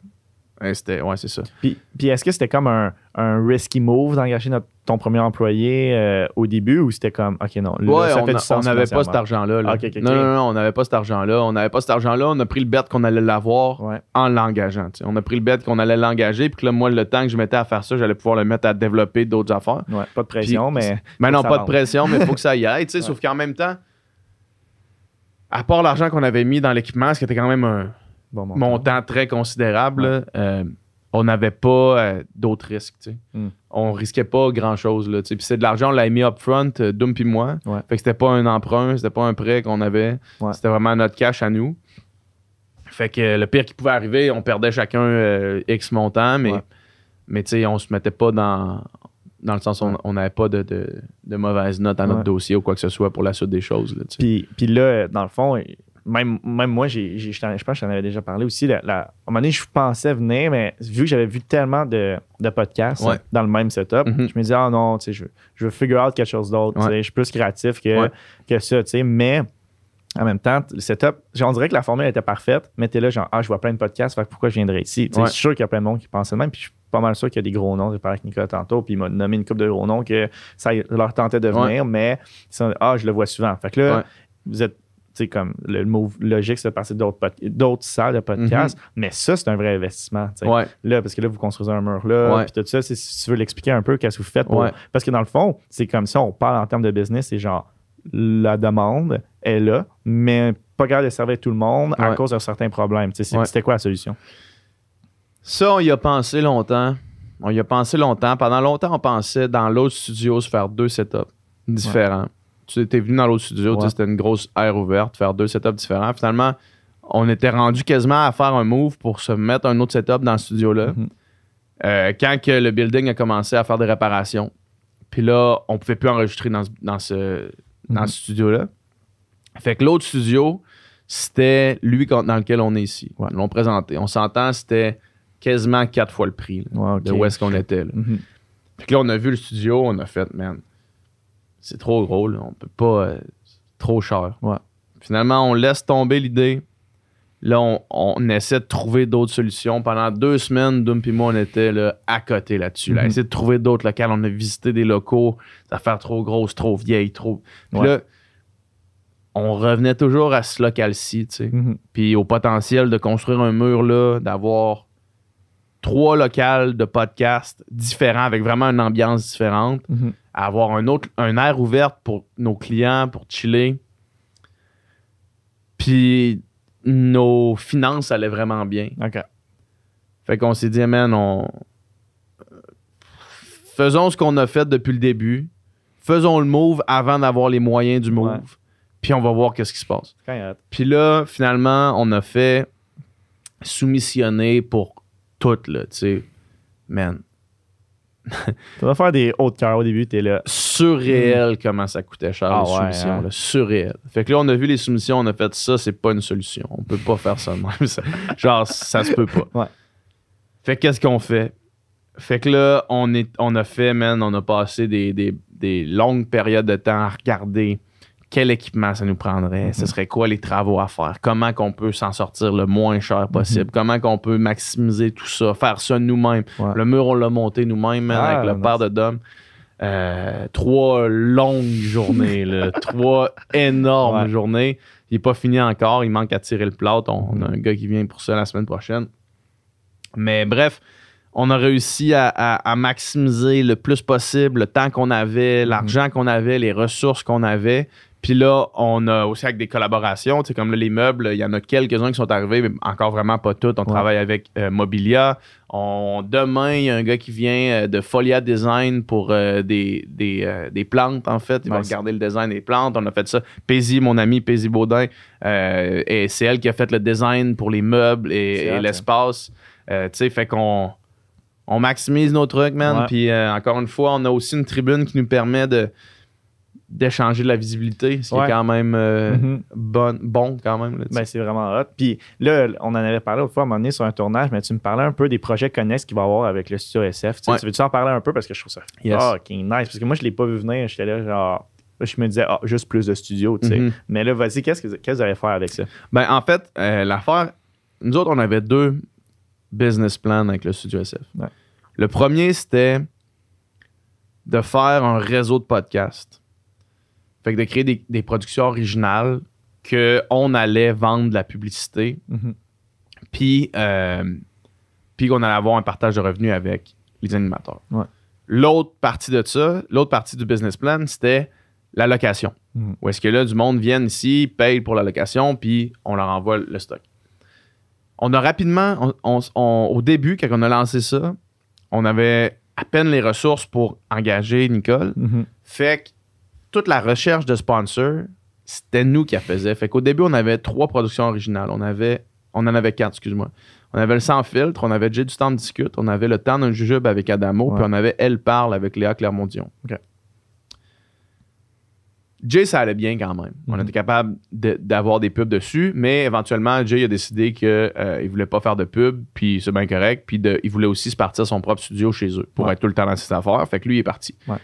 ouais, c'était. Ouais, c'est ça. Puis, puis est-ce que c'était comme un, un risky move d'engager notre- ton premier employé euh, au début ou c'était comme, OK, non, là, Ouais, ça on fait a- du sens on n'avait pas cet argent-là. là. Non, non, non, on n'avait pas cet argent-là. On n'avait pas cet argent-là. On a pris le bet qu'on allait l'avoir Ouais. en l'engageant. On a pris le bet qu'on allait l'engager. Puis que là, moi, le temps que je mettais à faire ça, j'allais pouvoir le mettre à développer d'autres affaires. Ouais, pas de pression, Puis- mais. Mais non, pas de pression, mais il faut que ça y aille. Sauf qu'en même temps, à part l'argent qu'on avait mis dans l'équipement, ce qui était quand même un Bon, montant. montant très considérable, là, euh, on n'avait pas euh, d'autres risques. tu sais. Mm. On risquait pas grand-chose. Puis c'est de l'argent, on l'avait mis upfront, euh, Doom puis moi. Ouais. Fait que c'était pas un emprunt, c'était pas un prêt qu'on avait. Ouais. C'était vraiment notre cash à nous. Fait que euh, le pire qui pouvait arriver, on perdait chacun euh, X montant, mais, Ouais. mais on se mettait pas dans, dans le sens où on- n'avait pas de, de, de mauvaises notes à notre Ouais. dossier ou quoi que ce soit pour la suite des choses. Là, puis là, dans le fond, même, même moi, j'ai, je je pense que je t'en avais déjà parlé aussi. la- la- à un moment donné, je pensais venir, mais vu que j'avais vu tellement de, de podcasts Ouais. dans le même setup, Mhm. je me disais, ah non, tu sais, je, je veux figure out quelque chose d'autre. tu sais, Ouais. Je suis plus créatif que, Ouais. que ça, tu sais. Mais en même temps, le setup, on dirait que la formule était parfaite, mais t'es là, genre, ah, je vois plein de podcasts, fait pourquoi je viendrais ici? Tu sais, Ouais. Je suis sûr qu'il y a plein de monde qui pense de même, puis je suis pas mal sûr qu'il y a des gros noms. J'ai parlé avec Nicolas tantôt, puis il m'a nommé une couple de gros noms que ça leur tentait de venir, mais ils sont- ah, je le vois souvent. Fait que là, vous êtes, sais, comme le move logique, c'est de passer d'autres salles de podcast, mais ça, c'est un vrai investissement. Mhm. Ouais. Là, parce que là, vous construisez un mur là, puis tout ça, si tu veux l'expliquer un peu, qu'est-ce que vous faites pour- Ouais. Parce que dans le fond, c'est comme ça, on parle en termes de business, c'est genre la demande est là, mais pas capable de servir tout le monde à cause de certains problèmes. Tu sais, c'est- Ouais. C'était quoi la solution? Ça, on y a pensé longtemps. On y a pensé longtemps. Pendant longtemps, on pensait dans l'autre studio se faire deux setups différents. Tu étais venu dans l'autre studio, Ouais. c'était une grosse aire ouverte, faire deux setups différents. Finalement, on était rendu quasiment à faire un move pour se mettre un autre setup dans ce studio-là. Mhm. Euh, quand que le building a commencé à faire des réparations, puis là, on pouvait plus enregistrer dans ce, dans ce, dans Mhm. ce studio-là. Fait que l'autre studio, c'était lui dans lequel on est ici. Ouais. Ils l'ont présenté. On s'entend, c'était quasiment quatre fois le prix là, Ouais, ok. de où est-ce qu'on était. là. Mhm. Fait que là, on a vu le studio, on a fait, man, c'est trop gros, là. on peut pas, euh, c'est trop cher. Ouais. Finalement, on laisse tomber l'idée. Là, on, on essaie de trouver d'autres solutions. Pendant deux semaines, Doom et moi, on était là, à côté là-dessus. Là, Mhm. essayer de trouver d'autres locales. On a visité des locaux, ça fait trop grosse, trop vieille, trop. Puis Ouais. là, on revenait toujours à ce local-ci, tu sais. Mhm. Puis au potentiel de construire un mur là, d'avoir trois locales de podcast différents avec vraiment une ambiance différente, Mhm. avoir un autre un air ouvert pour nos clients pour chiller. Puis nos finances allaient vraiment bien. OK. Fait qu'on s'est dit man, on faisons ce qu'on a fait depuis le début. Faisons le move avant d'avoir les moyens du move. Ouais. Puis on va voir qu'est-ce qui se passe. Puis là, finalement, on a fait soumissionner pour tout, là, tu sais. Man, Tu vas faire des hauts de cœur au début, t'es là. surréel comment ça coûtait cher, Ah les ouais, soumissions, hein. là, surréel. Fait que là, on a vu les soumissions, on a fait ça, c'est pas une solution. On peut pas faire ça de même. Ça- Genre, ça se peut pas. Ouais. Fait que qu'est-ce qu'on fait? Fait que là, on, est, on a fait, man, on a passé des, des- des longues périodes de temps à regarder quel équipement ça nous prendrait, Mhm. ce serait quoi les travaux à faire, comment qu'on peut s'en sortir le moins cher possible, comment qu'on peut maximiser tout ça, faire ça nous-mêmes. Mhm. Ouais. Le mur, on l'a monté nous-mêmes, man, Ah, avec le père de Dom. Euh, trois longues journées, là. trois énormes Ouais. journées. Il n'est pas fini encore, il manque à tirer le plâtre. On, on a Mhm. un gars qui vient pour ça la semaine prochaine. Mais bref, on a réussi à, à- à maximiser le plus possible le temps qu'on avait, l'argent qu'on avait, les ressources qu'on avait. Puis là, on a aussi avec des collaborations, tu sais, comme là, les meubles, il y en a quelques-uns qui sont arrivés, mais encore vraiment pas toutes. On travaille avec euh, Mobilia. On, demain, il y a un gars qui vient euh, de Folia Design pour euh, des, des, euh, des plantes, en fait. Il va regarder le design des plantes. On a fait ça. Paisy, mon ami Paisy Baudin, et c'est elle qui a fait le design pour les meubles et, l'espace. Tu sais, fait qu'on on maximise nos trucs, man. Puis encore une fois, on a aussi une tribune qui nous permet de d'échanger de la visibilité, ce qui Ouais. est quand même euh, Mhm. bon, bon quand même. là. Ben, c'est vraiment hot. Puis là, on en avait parlé autrefois à un moment donné sur un tournage, mais tu me parlais un peu des projets connexes qu'il va y avoir avec le studio SF. Tu, sais, Ouais. tu veux-tu en parler un peu? Parce que je trouve ça Yes. fucking nice. Parce que moi, je l'ai pas vu venir. J'étais là, genre. Je me disais, ah, juste plus de studios, tu sais. Mhm. Mais là, vas-y, qu'est-ce que, qu'est-ce que vous allez faire avec ça? Ben, en fait, euh, l'affaire, nous autres, on avait deux business plans avec le studio SF. Ouais. Le premier, c'était de faire un réseau de podcasts. Fait que de créer des, des productions originales qu'on allait vendre de la publicité, Mhm. puis euh, puis qu'on allait avoir un partage de revenus avec les animateurs. Ouais. L'autre partie de ça, l'autre partie du business plan, c'était la location. Mhm. Où est-ce que là, du monde vient ici, paye pour la location, puis on leur envoie le stock. On a rapidement, on- on- on- au début, quand on a lancé ça, on avait à peine les ressources pour engager Nicole. Mhm. Fait que toute la recherche de sponsors, c'était nous qui la faisions. Fait qu'au début, on avait trois productions originales. On avait, on en avait quatre, excuse-moi. On avait le Sans Filtre, on avait J'ai du temps de discute, on avait le temps d'un jujube avec Adamo, Ouais. puis on avait Elle parle avec Léa Clermont-Dion. OK. Jay, ça allait bien quand même. On Mhm. était capable de- d'avoir des pubs dessus, mais éventuellement, Jay a décidé qu'il ne voulait pas faire de pub, puis c'est bien correct, puis de- il voulait aussi se partir son propre studio chez eux pour Ouais. être tout le temps dans ses affaires. Fait que lui, il est parti. Ouais.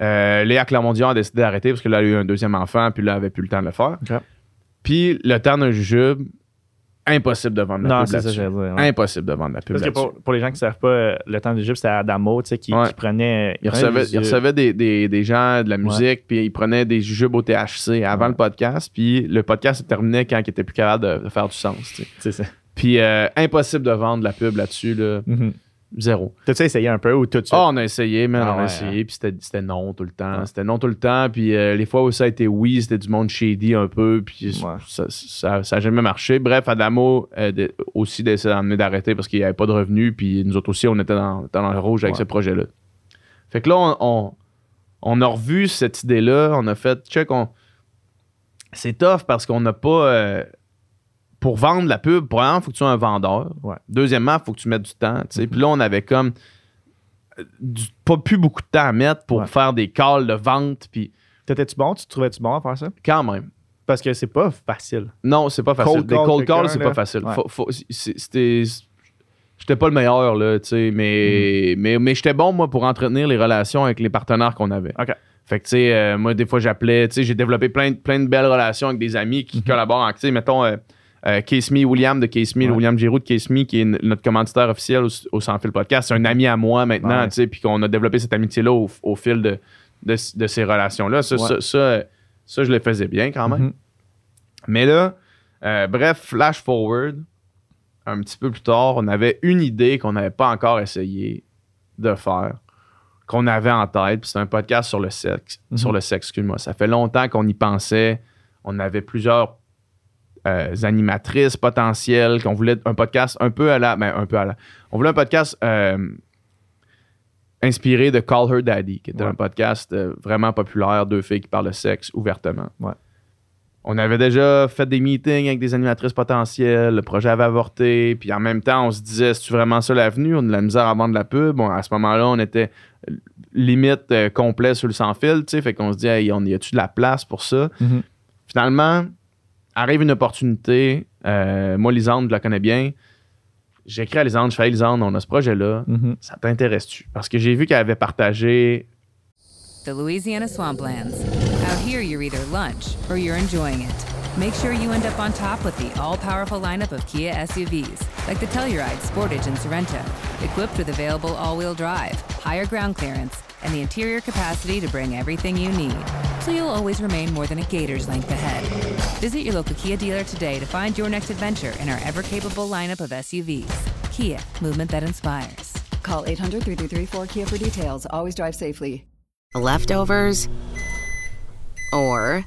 Euh, Léa Clermont-Dion a décidé d'arrêter parce que là, elle a eu un deuxième enfant, puis là, elle avait plus le temps de le faire. Puis le temps d'un jujube, impossible de vendre la Non, pub c'est ça, dire. ouais. Impossible de vendre la pub Parce que pour, pour les gens qui ne savent pas, euh, le temps du jeu, c'était Adamo, tu sais, qui, qui prenait. Il prenait recevait, des- il recevait des, des- des gens de la musique, puis il prenait des jujubes au THC avant Ouais. le podcast, puis le podcast se terminait quand il était plus capable de, de faire du sens. C'est ça. Puis euh, impossible de vendre la pub là-dessus, là, Mhm. Zéro. T'as-tu essayé un peu ou tout de suite? Ah, on a essayé, Ah on a ouais, essayé, puis c'était, non tout le temps. Ouais. C'était non tout le temps, puis euh, les fois où ça a été oui, c'était du monde shady un peu, puis Ouais. ça, ça, ça a jamais marché. Bref, Adamo euh, de- aussi d'essayer d'emmener d'arrêter parce qu'il n'y avait pas de revenus, puis nous autres aussi, on était dans, dans le rouge avec ce projet-là. Fait que là, on, on, on a revu cette idée-là, on a fait, check, on... c'est tough parce qu'on n'a pas... euh, pour vendre la pub, premièrement, il faut que tu sois un vendeur. Ouais. Deuxièmement, il faut que tu mettes du temps. Mhm. Puis là, on avait comme euh, du- pas plus beaucoup de temps à mettre pour Ouais. faire des calls de vente. Puis T'étais-tu bon? Tu te trouvais-tu bon à faire ça? quand même. Parce que c'est pas facile. Non, c'est pas facile. Cold des cold calls, c'est pas facile. C'était. J'étais pas le meilleur, là, tu sais, mais, mais, mais j'étais bon, moi, pour entretenir les relations avec les partenaires qu'on avait. OK. Fait que, tu sais, euh, moi, des fois, j'appelais, tu sais, j'ai développé plein, de- plein de belles relations avec des amis qui collaborent en, tu sais, mettons, euh, Euh, Case Me, William de Case Me, Ouais. William Giroux de Case Me, qui est notre commanditaire officiel au, au Sans Fil Podcast. C'est un ami à moi maintenant, Ouais. tu sais, puis qu'on a développé cette amitié-là au, au fil de, de, de ces relations-là. Ça, Ouais. ça, ça, ça, je le faisais bien quand même. Mhm. Mais là, euh, bref, flash forward, un petit peu plus tard, on avait une idée qu'on n'avait pas encore essayé de faire, qu'on avait en tête, puis c'est un podcast sur le sexe. Mhm. Sur le sexe, excuse-moi. Ça fait longtemps qu'on y pensait. On avait plusieurs euh, animatrices potentielles, qu'on voulait un podcast un peu à la. Ben, un peu à la. On voulait un podcast euh, inspiré de Call Her Daddy, qui était Ouais. un podcast euh, vraiment populaire, deux filles qui parlent de sexe ouvertement. Ouais. On avait déjà fait des meetings avec des animatrices potentielles, le projet avait avorté, puis en même temps, on se disait, c'est vraiment ça l'avenue? On a de la misère à vendre de la pub. Bon, à ce moment-là, on était limite complet sur le sans-fil, tu sais, fait qu'on se dit, hey, on y a-tu de la place pour ça? Mhm. Finalement, arrive une opportunité. euh, moi, Lisande, je la connais bien. J'écris à Lisande, je fais, Lisande, on a ce projet-là. Mhm. Ça t'intéresse-tu? Parce que j'ai vu qu'elle avait partagé The Louisiana Swamplands. Out here, you're either lunch or you're enjoying it. Make sure you end up on top with the all powerful lineup of Kia SUVs, like the Telluride, Sportage, and Sorrento, equipped with available all wheel drive, higher ground clearance, and the interior capacity to bring everything you need. So you'll always remain more than a gator's length ahead. Visit your local Kia dealer today to find your next adventure in our ever capable lineup of SUVs. Kia, movement that inspires. Call 800 333 4KIA for details. Always drive safely. Leftovers? Or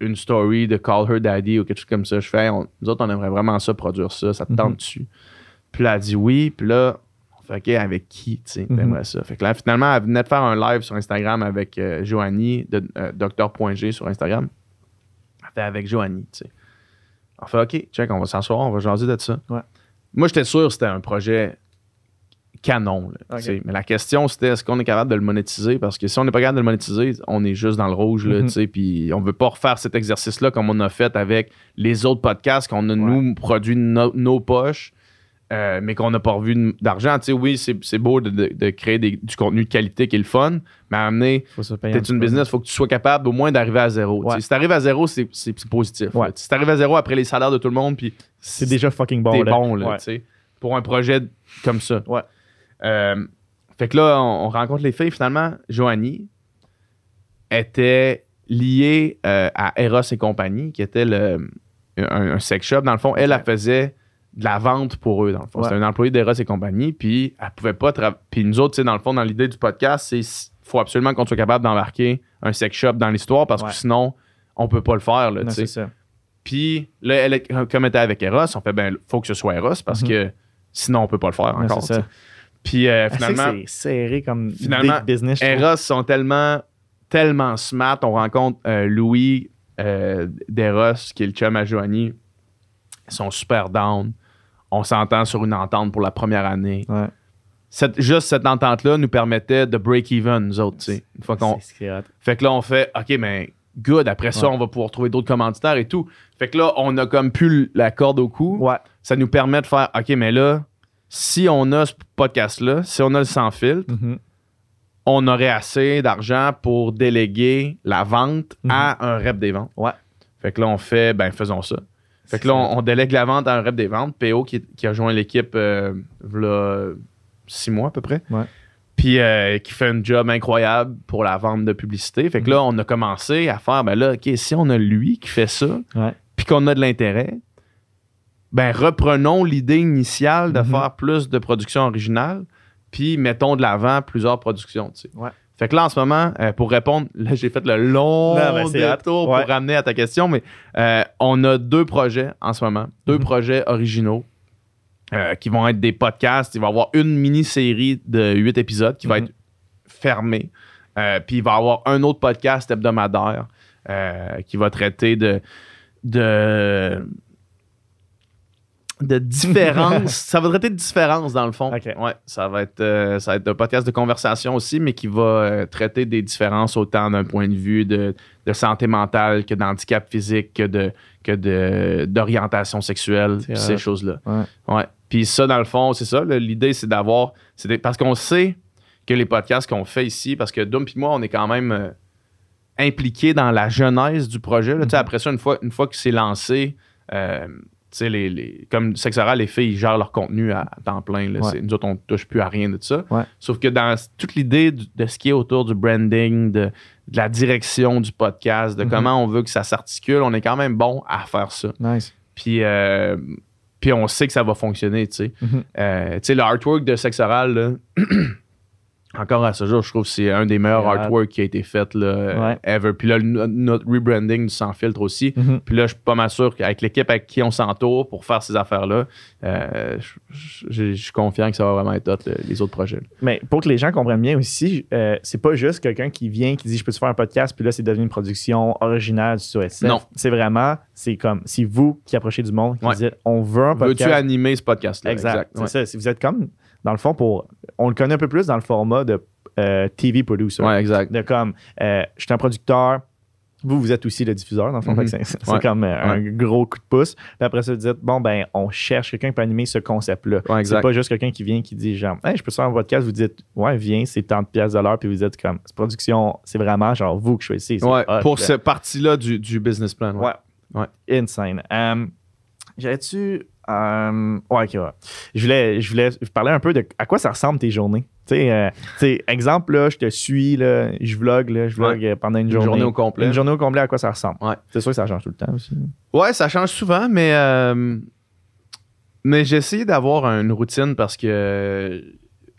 Une story de Call Her Daddy ou quelque chose comme ça. Je fais, Hey, on- nous autres, on aimerait vraiment ça, produire ça. Ça te Mhm. tente dessus. Puis là, elle dit oui. Puis là, on fait, OK, avec qui, tu sais, Mhm. t'aimerais ça? Fait que là, finalement, elle venait de faire un live sur Instagram avec euh, Joanie, de euh, Docteur.g sur Instagram. Elle fait avec Joanie, tu sais. On fait, OK, check, on va s'asseoir, on va jaser de ça. Ouais. Moi, j'étais sûr que c'était un projet canon. là, tu. Mais la question, c'était est-ce qu'on est capable de le monétiser? Parce que si on n'est pas capable de le monétiser, on est juste dans le rouge. Là, Mhm. tu sais, Puis on veut pas refaire cet exercice-là comme on a fait avec les autres podcasts qu'on a, nous, produit no- nos poches. euh, mais qu'on n'a pas revu d'argent. Tu sais, oui, c'est c'est beau de, de- de créer des- du contenu de qualité qui est le fun, mais à amener, t'es un une business, il faut que tu sois capable au moins d'arriver à zéro. tu sais. Ouais. Si t'arrives à zéro, c'est c'est- c'est positif. Ouais. Si t'arrives à zéro après les salaires de tout le monde, puis C'est déjà fucking bon. t'es là. bon, là, Ouais. tu sais, pour un projet comme ça. Euh, fait que là, on, on rencontre les filles. Finalement, Joanie était liée euh, à Eros et compagnie, qui était le, un, un sex shop. Dans le fond, elle, elle faisait de la vente pour eux, dans le fond. Ouais. C'était un employé d'Eros et compagnie, puis elle pouvait pas... Puis nous autres, dans le fond, dans l'idée du podcast, c'est faut absolument qu'on soit capable d'embarquer un sex shop dans l'histoire, parce Ouais. que sinon, on peut pas le faire, là, tu sais. Puis là, elle, comme elle était avec Eros, on fait, ben, faut que ce soit Eros parce Mhm. que sinon, on peut pas le faire encore. Puis euh, finalement, c'est serré comme finalement, big business. Eros sont tellement, tellement smart. On rencontre euh, Louis euh, d'Eros, qui est le chum à Joanie. Ils sont super down. On s'entend sur une entente pour la première année. Ouais. Cette- juste cette entente-là nous permettait de break even, nous autres. Une fois qu'on, fait que là, on fait, OK, mais good. Après ça, Ouais. on va pouvoir trouver d'autres commanditaires et tout. Fait que là, on a comme plus la corde au cou. Ouais. Ça nous permet de faire, OK, mais là, si on a ce podcast-là, si on a le sans filtre, Mhm. on aurait assez d'argent pour déléguer la vente à un rep des ventes. Ouais. Fait que là, on fait, ben, faisons ça. Fait que là, on, on délègue la vente à un rep des ventes. PO qui, qui a joint l'équipe, euh, six mois à peu près. Ouais. Puis euh, qui fait un job incroyable pour la vente de publicité. Fait que là, on a commencé à faire, ben là, OK, si on a lui qui fait ça, Ouais. puis qu'on a de l'intérêt, ben reprenons l'idée initiale de Mhm. faire plus de production originale, puis mettons de l'avant plusieurs productions. tu sais. Ouais. Fait que là, en ce moment, euh, pour répondre, là, j'ai fait le long Non, ben, détour Ouais. pour ramener à ta question, mais euh, on a deux projets en ce moment, deux Mhm. projets originaux euh, qui vont être des podcasts. Il va y avoir une mini-série de huit épisodes qui va Mhm. être fermée. Puis il va y avoir un autre podcast hebdomadaire qui va traiter de, de de différence. ça va traiter de différence dans le fond. Ouais, ça va être euh, ça va être un podcast de conversation aussi, mais qui va euh, traiter des différences autant d'un point de vue de, de santé mentale que d'handicap physique que de que de d'orientation sexuelle, ces choses-là. Ouais. Ouais. Puis ça dans le fond, c'est ça. L'idée c'est d'avoir parce qu'on sait que les podcasts qu'on fait ici, parce que Doom et moi, on est quand même euh, impliqués dans la genèse du projet. là. Tu Mhm. sais, Après ça, une fois, une fois que c'est lancé, les, les- comme Sexe Oral, les filles, ils gèrent leur contenu à, à temps plein. là. Ouais. Nous autres, on ne touche plus à rien de ça. Ouais. Sauf que dans toute l'idée de ce qui est autour du branding, de, de la direction du podcast, de Mhm. comment on veut que ça s'articule, on est quand même bon à faire ça. Nice. Puis, euh, puis on sait que ça va fonctionner, tu sais. Mhm. Euh, tu sais, le artwork de Sexe Oral, là, encore à ce jour, je trouve que c'est un des meilleurs artworks qui a été fait là, Ouais. ever. Puis là, notre rebranding du Sans Filtre aussi. Mhm. Puis là, je suis pas mal sûr qu'avec l'équipe avec qui on s'entoure pour faire ces affaires-là, euh, je- je je suis confiant que ça va vraiment être hot, le- les autres projets. Mais pour que les gens comprennent bien aussi, euh, c'est pas juste quelqu'un qui vient qui dit je peux te faire un podcast puis là c'est devenu une production originale du SOSF. Non. C'est vraiment c'est comme si vous qui approchez du monde qui Ouais. dites on veut un Veux-tu podcast. animer ce podcast-là? exact. C'est ouais. ça. Si vous êtes comme dans le fond pour on le connaît un peu plus dans le format de euh, TV producer. Ouais, exact. De comme euh, je suis un producteur. Vous, vous êtes aussi le diffuseur, dans le fond. Mhm. Que C'est Ouais. comme euh, un gros coup de pouce. Puis après ça, vous dites, bon, ben, on cherche quelqu'un qui peut animer ce concept-là. Ouais, c'est pas juste quelqu'un qui vient qui dit, genre, hey, je peux faire un podcast. Vous dites, ouais, viens, c'est tant de pièces de l'heure. Puis vous dites, comme, cette production, c'est vraiment genre vous que choisissez. Ouais, hot, pour là. cette partie-là du, du business plan. Ouais. Insane. Um, J'avais-tu. Um, ouais, ok, ouais. Je voulais, je voulais vous parler un peu de à quoi ça ressemble tes journées. Tu sais, euh, exemple, là, je te suis, là, je vlog, là, je vlog Ouais. euh, pendant une Une journée. journée au complet. Une journée au complet, à quoi ça ressemble? Ouais. C'est sûr que ça change tout le temps aussi. Ouais, ça change souvent, mais, euh, mais j'ai essayé d'avoir une routine parce que euh,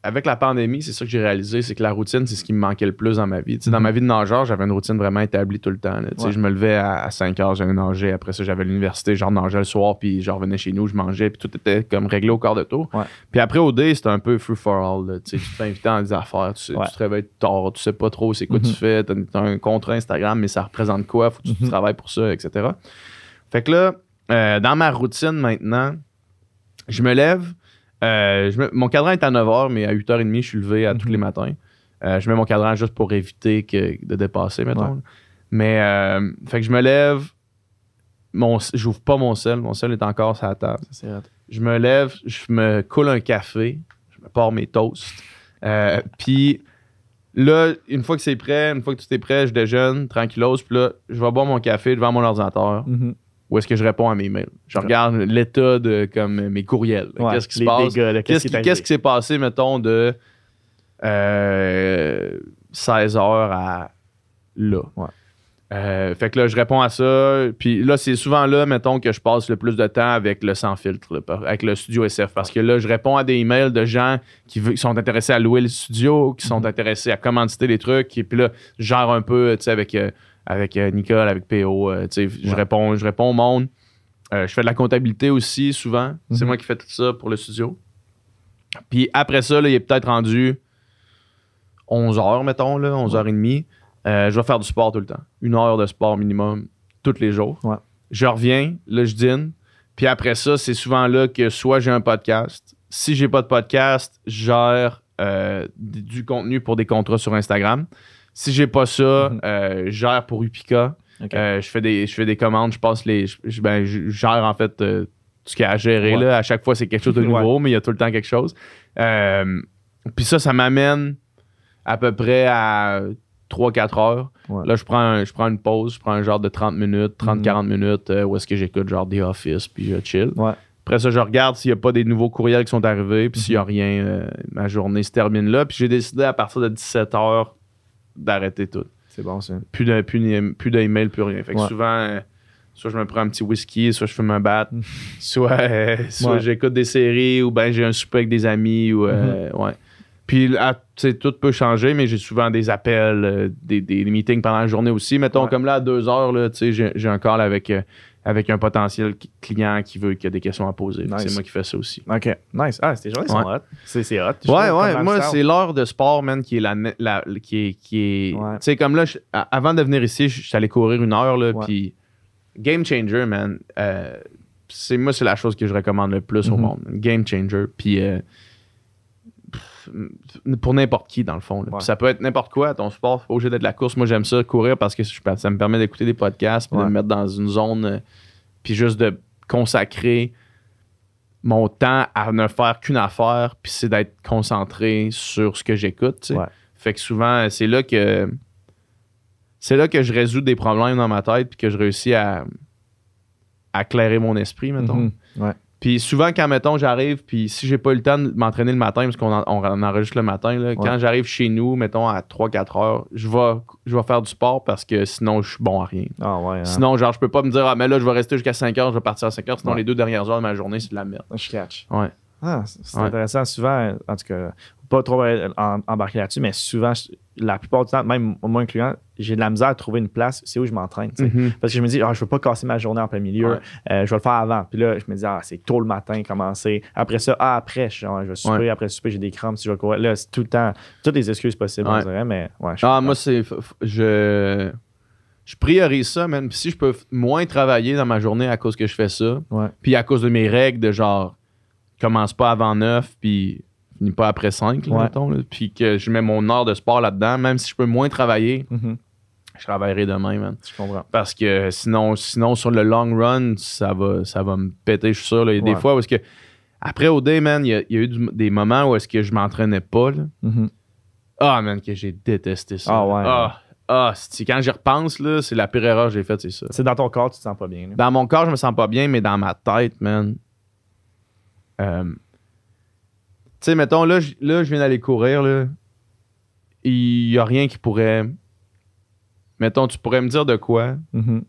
avec la pandémie, c'est ça que j'ai réalisé, c'est que la routine, c'est ce qui me manquait le plus dans ma vie. Dans Mhm. ma vie de nageur, j'avais une routine vraiment établie tout le temps. là. Ouais. Je me levais à, 5 heures, j'allais nager. Après ça, j'avais l'université, genre nageais le soir, puis je revenais chez nous, je mangeais, puis tout était comme réglé au quart de tour. Ouais. Puis après, au day, c'était un peu free for all. là. Tu inviter dans des affaires, tu, sais, Ouais. tu te réveilles tard, tu sais pas trop c'est quoi Mhm. tu fais, t'as as un contrat Instagram, mais ça représente quoi, faut que tu Mhm. travailles pour ça, etc. Fait que là, euh, dans ma routine maintenant, je me lève. Euh, je mon cadran est à 9h, mais à 8h30, je suis levé à tous Mhm. les matins. Euh, je mets mon cadran juste pour éviter que, de dépasser, mettons. Ouais. Mais, euh, fait que je me lève. Mon, j'ouvre pas mon sel. Mon sel est encore sur la table. Je me lève, je me coule un café, je me pars mes toasts. Puis là, une fois que c'est prêt, une fois que tout est prêt, je déjeune tranquillos. Puis là, je vais boire mon café devant mon ordinateur Mhm. Où est-ce que je réponds à mes mails. Je regarde l'état de comme mes courriels. Ouais, Qu'est-ce qui se passe? Qu'est-ce qui s'est passé, mettons, de euh, 16h à là? Ouais. Euh, fait que là, je réponds à ça. Puis là, c'est souvent là, mettons, que je passe le plus de temps avec le sans filtre, là, avec le studio SF. Parce que là, je réponds à des emails de gens qui, sont intéressés à louer le studio, qui sont intéressés à commanditer les trucs. Et puis là, je gère un peu, tu sais, avec, euh, avec euh, Nicole, avec PO. euh, tu sais, je, réponds, je réponds au monde. Euh, je fais de la comptabilité aussi, souvent. C'est Mhm. moi qui fais tout ça pour le studio. Puis après ça, là, il est peut-être rendu 11 h mettons, là, 11h30. Euh, je vais faire du sport tout le temps. Une heure de sport minimum, tous les jours. Ouais. Je reviens, là, je dîne. Puis après ça, c'est souvent là que soit j'ai un podcast. Si j'ai pas de podcast, je gère euh, du contenu pour des contrats sur Instagram. Si j'ai pas ça, Mhm. euh, je gère pour Upica. Ok. Euh, je, fais des, je fais des commandes, je passe les. Je, ben, je gère en fait euh, tout ce qu'il y a à gérer. Ouais. Là. À chaque fois, c'est quelque chose de Ouais. nouveau, mais il y a tout le temps quelque chose. Puis ça, ça m'amène à peu près à 3-4 heures. Ouais. Là, je prends, un- je prends une pause, je prends un genre de 30 minutes, 30-40 minutes, euh, où est-ce que j'écoute genre The Office, puis je chill. Après ça, je regarde s'il n'y a pas des nouveaux courriels qui sont arrivés, puis s'il Mhm. n'y a rien, euh, ma journée se termine là. Puis j'ai décidé à partir de 17 heures d'arrêter tout. C'est bon, ça. Plus de, plus, de- plus d'email, plus rien. Fait que Ouais. souvent, euh, soit je me prends un petit whisky, soit je fume un bat, soit, euh, soit Ouais. j'écoute des séries, ou ben j'ai un souper avec des amis, ou euh, Mhm. ouais. Puis, là, tout peut changer, mais j'ai souvent des appels, euh, des, des meetings pendant la journée aussi. Mettons, Ouais. comme là, à deux heures, là, tu sais, j'ai, j'ai un call avec, avec un potentiel client qui veut, qui a des questions à poser. Nice. C'est moi qui fais ça aussi. OK. Nice. Ah, tes journées sont Ouais. hot. C'est hot. Ouais, ouais. Moi, c'est l'heure de sport, man, qui est la, la- qui est, qui est. Ouais. Tu sais, comme là, je- avant de venir ici, je je suis allé courir une heure, là, puis game changer, man. Euh, c'est moi, c'est la chose que je recommande le plus au Mhm. monde. Game changer. Puis euh, pour n'importe qui, dans le fond. Ouais. Ça peut être n'importe quoi. Ton sport, pas obligé d'être la course. Moi, j'aime ça, courir, parce que ça me permet d'écouter des podcasts, puis de me mettre dans une zone, euh, puis juste de consacrer mon temps à ne faire qu'une affaire, puis c'est d'être concentré sur ce que j'écoute. Ouais. Fait que souvent, c'est là que c'est là que je résous des problèmes dans ma tête, puis que je réussis à, à clairer mon esprit, mettons. Mhm. Ouais. Puis souvent, quand, mettons, j'arrive, puis si j'ai pas eu le temps de m'entraîner le matin, parce qu'on en- on, en enregistre le matin, là, quand j'arrive chez nous, mettons, à 3-4 heures, je vais, je vais faire du sport parce que sinon, je suis bon à rien. Ah ouais. hein. Sinon, genre, je peux pas me dire, ah, mais là, je vais rester jusqu'à 5 heures, je vais partir à 5 heures, sinon Ouais. les deux dernières heures de ma journée, c'est de la merde. Je catch. Ouais. Ah, c'est intéressant. Souvent, en tout cas, pas trop euh, embarquer là-dessus, mais souvent, la plupart du temps, même moi incluant, j'ai de la misère à trouver une place, c'est où je m'entraîne. Mhm. Parce que je me dis, ah, je veux pas casser ma journée en plein milieu, Ouais. euh, je vais le faire avant. Puis là, je me dis, ah, c'est tôt le matin, commencer. Après ça, ah, après, je, genre, je vais souper, Ouais. après souper, j'ai des crampes, si je vais courir. Là, c'est tout le temps, toutes les excuses possibles, on dirait, mais ouais. je Ah, moi, c'est. Je. Je priorise ça. Puis si je peux moins travailler dans ma journée à cause que je fais ça, Ouais. puis à cause de mes règles de genre, commence pas avant 9, puis finis pas après 5, là, Ouais. mettons, là, puis que je mets mon heure de sport là-dedans, même si je peux moins travailler, Mhm. Je travaillerai demain, man. Je comprends. Parce que sinon, sinon sur le long run, ça va, ça va me péter, je suis sûr. là. Il y a des fois parce que, après au day, man, il y a, il y a eu du- des moments où est-ce que je m'entraînais pas, là. Mhm. Ah, man, que j'ai détesté ça. Ah, ouais. Ah, ah, c'est- quand j'y repense, là, c'est la pire erreur que j'ai faite, c'est ça. C'est dans ton corps, tu te sens pas bien. là. Dans mon corps, je me sens pas bien, mais dans ma tête, man. euh, tu sais, mettons, là, je- là, je viens d'aller courir, là. Il y a rien qui pourrait. Mettons, tu pourrais me dire de quoi? Mhm.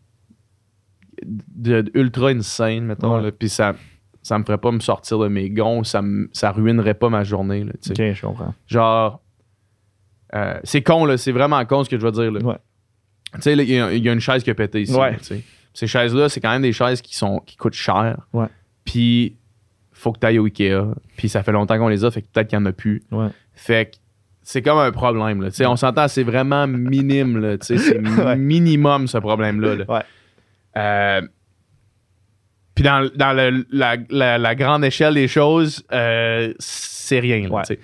de, de ultra insane, mettons, Ouais. puis ça, ça me ferait pas me sortir de mes gonds, ça, me- ça ruinerait pas ma journée, là. Ok, je comprends. Genre, euh, c'est con, là, c'est vraiment con ce que je veux dire, là. Ouais. Tu sais, il y, a- il y a une chaise qui a pété ici, Ouais. là. Ces chaises-là, c'est quand même des chaises qui, sont, qui coûtent cher. Ouais. Puis, faut que tu ailles au Ikea. Puis, ça fait longtemps qu'on les a, fait que peut-être qu'il n'y en a plus. Ouais. Fait que c'est comme un problème, là. On s'entend, c'est vraiment minime, là. C'est Ouais. minimum, ce problème-là, là. Ouais. Euh, puis dans, dans le- la, la- la grande échelle des choses, euh, c'est rien. là, Ouais.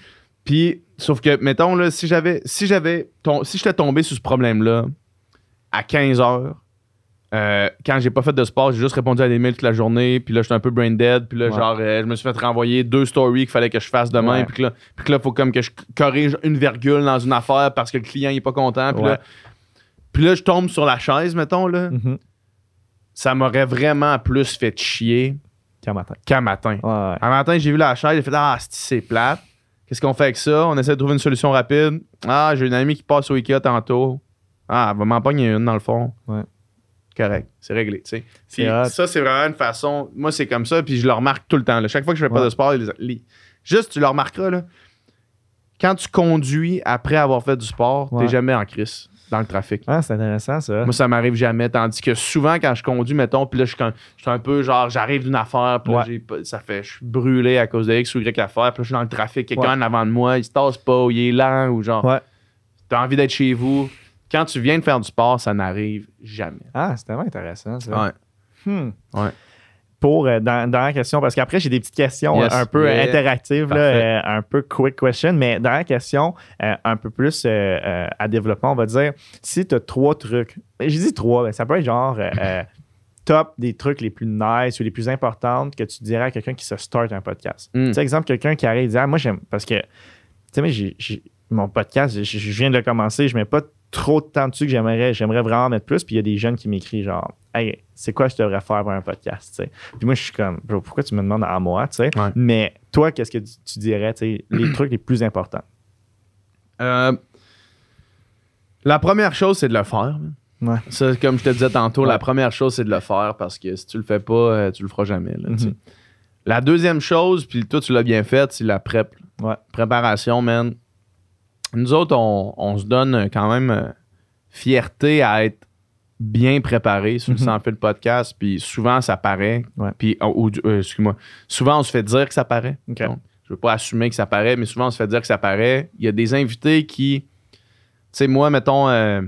Puis, sauf que, mettons, là, si j'avais si j'avais si j'étais tombé sur ce problème-là à 15 heures, euh, quand j'ai pas fait de sport, j'ai juste répondu à des mails toute la journée, puis là, j'étais un peu brain dead, puis là, Ouais. genre, euh, je me suis fait renvoyer deux stories qu'il fallait que je fasse demain, Ouais. puis que là, puis que là, faut comme que je corrige une virgule dans une affaire parce que le client il est pas content, puis Ouais. là, puis là, je tombe sur la chaise, mettons, là, Mhm. ça m'aurait vraiment plus fait chier Qu'un matin. qu'un matin. Un matin, j'ai vu la chaise, j'ai fait Ah, c'est- c'est plate. Qu'est-ce qu'on fait avec ça? On essaie de trouver une solution rapide. Ah, j'ai une amie qui passe au Ikea tantôt. Ah, elle va m'en pogner une dans le fond. Ouais. Correct, c'est réglé, tu sais. Puis ça, c'est vraiment une façon. Moi, c'est comme ça, puis je le remarque tout le temps. là. Chaque fois que je fais pas de sport, les- les- juste, tu le remarqueras, là. Quand tu conduis après avoir fait du sport, Ouais. t'es jamais en crise dans le trafic. Ah, c'est intéressant, ça. Moi, ça m'arrive jamais. Tandis que souvent, quand je conduis, mettons, puis là, je suis, quand- je suis un peu genre, j'arrive d'une affaire, puis Ouais. ça fait, je suis brûlé à cause de X ou Y affaire, puis là, je suis dans le trafic, quelqu'un en avant de moi, il se tasse pas, ou il est lent, ou genre, Ouais. t'as envie d'être chez vous. Quand tu viens de faire du sport, ça n'arrive jamais. Ah, c'est tellement intéressant, ça. Hmm. Ouais. Pour, euh, dans, dans la question, parce qu'après, j'ai des petites questions Yes. euh, un peu Yeah. interactives, là, euh, un peu quick question, mais dans la question, euh, un peu plus euh, euh, à développement, on va dire, si tu as trois trucs, j'ai dit trois, ben, ça peut être genre euh, euh, top des trucs les plus nice ou les plus importantes que tu dirais à quelqu'un qui se start un podcast. Mm. Tu sais, exemple, quelqu'un qui arrive et dit, ah, moi, j'aime, parce que, tu sais, moi, j'ai- j'ai- mon podcast, je, je viens de le commencer, je mets pas trop de temps dessus que j'aimerais, j'aimerais vraiment mettre plus. Puis il y a des jeunes qui m'écrivent genre, hey, c'est quoi je devrais faire pour un podcast, tu sais. Puis moi, je suis comme, Bro, pourquoi tu me demandes à moi, tu sais. Ouais. Mais toi, qu'est-ce que tu, tu dirais, les trucs les plus importants? Euh, la première chose, c'est de le faire. Ouais. Ça, comme je te disais tantôt, Ouais. la première chose, c'est de le faire parce que si tu le fais pas, euh, tu le feras jamais. là. Mhm. La deuxième chose, puis toi, tu l'as bien fait, c'est la prep. Ouais. Préparation, man. Nous autres, on, on se donne quand même euh, fierté à être bien préparé sur le sans fil podcast, puis souvent, ça paraît. Ouais. Puis, oh, euh, excuse-moi, souvent, on se fait dire que ça paraît. OK. Donc, je veux pas assumer que ça paraît, mais souvent, on se fait dire que ça paraît. Il y a des invités qui, tu sais, moi, mettons, euh,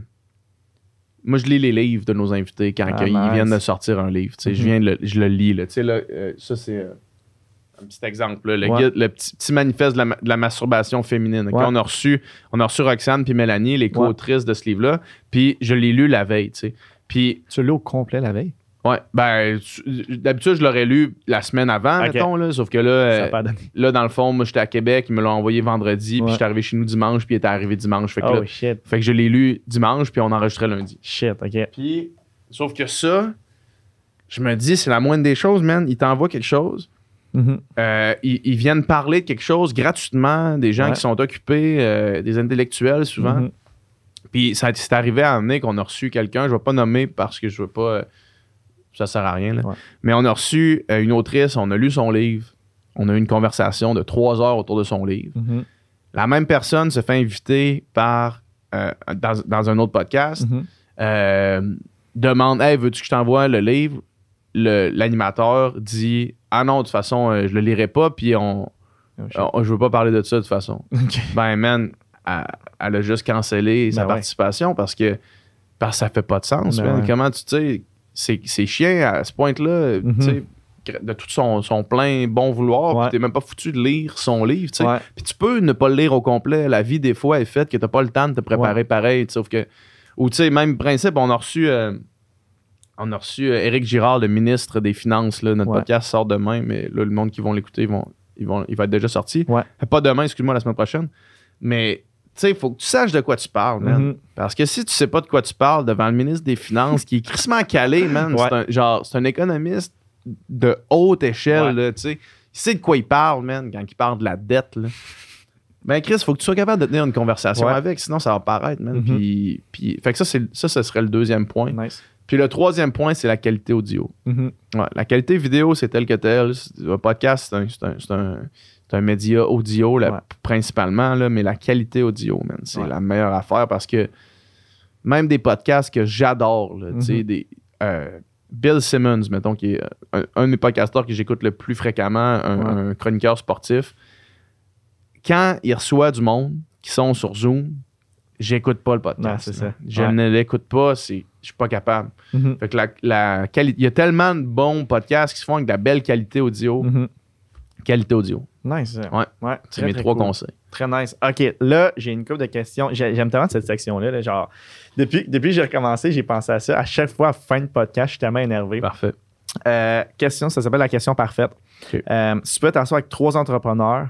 moi, je lis les livres de nos invités quand Ah, ils nice. viennent de sortir un livre. tu sais, Je Mhm. viens, le, je le lis. Là. Tu sais, là, euh, ça, c'est un petit exemple. là, le, Ouais. guide- le petit, petit manifeste de la, ma- de la masturbation féminine. Ouais. On, a reçu, on a reçu Roxane puis Mélanie, les co-autrices de ce livre-là. Puis je l'ai lu la veille. tu sais. Puis, Tu l'as au complet la veille? ouais, ben, tu- d'habitude, je l'aurais lu la semaine avant, mettons. Là, sauf que là, euh, là, dans le fond, moi, j'étais à Québec. Ils me l'ont envoyé vendredi. Puis j'étais arrivé chez nous dimanche. Puis il était arrivé dimanche. Fait que, Oh là, shit. fait que je l'ai lu dimanche. Puis on enregistrait lundi. Shit, ok. Puis, sauf que ça, je me dis, c'est la moindre des choses, man. Ils t'envoient quelque chose. Mhm. euh, ils, ils viennent parler de quelque chose gratuitement, des gens Ouais. qui sont occupés, euh, des intellectuels souvent. Mhm. Puis ça c'est arrivé à amener qu'on a reçu quelqu'un, je ne vais pas nommer parce que je veux pas. euh, ça sert à rien. là. Ouais. Mais on a reçu une autrice, on a lu son livre, on a eu une conversation de trois heures autour de son livre. Mhm. La même personne se fait inviter par euh, dans, dans un autre podcast, euh, demande Hey, veux-tu que je t'envoie le livre Le- L'animateur dit Ah non, de toute façon, euh, je le lirai pas, puis on, Oh, on- je veux pas parler de ça de toute façon. Ben, man, elle, elle a juste cancellé sa Ben ouais. participation parce que, parce que ça fait pas de sens. Ben man. ouais. Comment tu sais, c'est c'est chiant à ce point-là, Mhm. tu sais, de tout son, son plein bon vouloir, Ouais. puis t'es même pas foutu de lire son livre, tu sais. Ouais. Puis tu peux ne pas le lire au complet. La vie, des fois, est faite que t'as pas le temps de te préparer pareil. Sauf que. Ou tu sais, même principe, on a reçu. euh, on a reçu euh, Éric Girard, le ministre des Finances. Là, notre Ouais. podcast sort demain, mais là, le monde qui vont l'écouter, ils vont, ils vont, il va être déjà sorti. Ouais. Pas demain, excuse-moi, la semaine prochaine. Mais tu sais, il faut que tu saches de quoi tu parles, man. Mhm. Parce que si tu sais pas de quoi tu parles devant le ministre des Finances, qui est crissement calé, man, Ouais. c'est un, genre, c'est un économiste de haute échelle, tu sais. Il sait de quoi il parle, man, quand il parle de la dette, là. Ben, Chris, faut que tu sois capable de tenir une conversation Ouais. avec, sinon ça va paraître, man. Mhm. Puis, puis- fait que ça, c'est, ça, ce serait le deuxième point. Nice. Puis le troisième point, c'est la qualité audio. Mhm. Ouais, la qualité vidéo, c'est tel que tel. Un podcast, c'est un, c'est un- c'est un- c'est un média audio là, Ouais. principalement, là, mais la qualité audio, man, c'est Ouais. la meilleure affaire parce que même des podcasts que j'adore, sais, Mhm. des, euh, Bill Simmons, mettons, qui est euh, un, un de mes podcasteurs que j'écoute le plus fréquemment, un chroniqueur sportif, quand il reçoit du monde qui sont sur Zoom, j'écoute pas le podcast. Ouais, c'est ça. Je Ouais. ne l'écoute pas, c'est, je suis pas capable. Mhm. Fait que la, la quali- il y a tellement de bons podcasts qui se font avec de la belle qualité audio. Mhm. Qualité audio. Nice. Ouais. Ouais, C'est très, mes très trois cool. conseils. Très nice. OK, là, j'ai une couple de questions. J'ai- J'aime tellement cette section-là. là, genre, depuis, depuis que j'ai recommencé, j'ai pensé à ça. À chaque fois, à fin de podcast, je suis tellement énervé. Parfait. Euh, question, ça s'appelle la question parfaite. Euh, si tu peux t'asseoir avec trois entrepreneurs,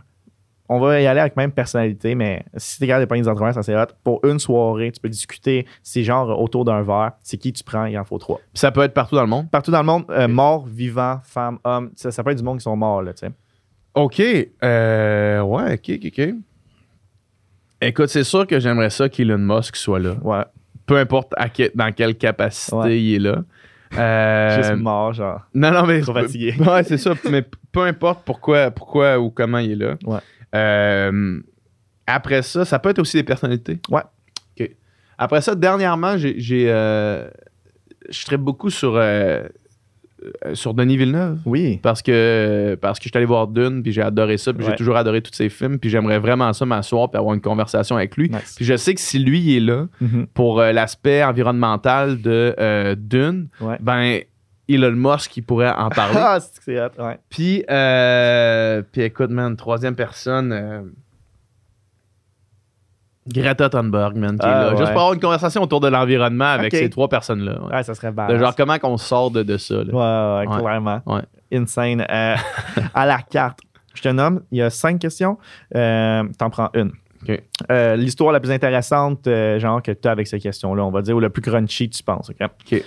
on va y aller avec même personnalité, mais si t'es capable de prendre des entrepreneurs, ça c'est hot. Pour une soirée, tu peux discuter, c'est genre autour d'un verre. C'est qui tu prends, il en faut trois. Puis ça peut être partout dans le monde? Partout dans le monde, euh, morts, vivants, femmes, hommes, ça, ça peut être du monde qui sont morts, là, tu sais. OK. Euh, ouais, OK, OK, OK. Écoute, c'est sûr que j'aimerais ça qu'Elon Musk soit là. Ouais, Peu importe à dans quelle capacité Ouais. il est là. Euh, juste mort, genre. non, non, mais. Trop fatigué. Ouais, c'est ça. Mais peu importe pourquoi, pourquoi ou comment il est là. Ouais. Euh, après ça, ça peut être aussi des personnalités. Ouais. OK. Après ça, dernièrement, j'ai. euh, je traite beaucoup sur, euh, sur Denis Villeneuve. Oui. Parce que, parce que je suis allé voir Dune, puis j'ai adoré ça, puis j'ai toujours adoré tous ses films, puis j'aimerais vraiment ça m'asseoir puis avoir une conversation avec lui. Nice. Puis je sais que si lui il est là Mhm. pour l'aspect environnemental de Dune, Ouais. ben Elon Musk il pourrait en parler. Ah, c'est hot, ouais. puis, euh, puis écoute, man, troisième personne, euh, Greta Thunberg, man, qui est Ah, là. ouais. Juste pour avoir une conversation autour de l'environnement avec ces trois personnes-là. ouais. Ouais, ça serait badass. genre, comment qu'on sort de, de ça. là? Ouais, ouais, clairement. Ouais. Insane. Euh, à la carte, je te nomme, il y a cinq questions. Euh, T'en prends une. OK. Euh, L'histoire la plus intéressante, genre, que tu as avec ces questions-là, on va dire, ou le plus crunchy, tu penses. OK? OK.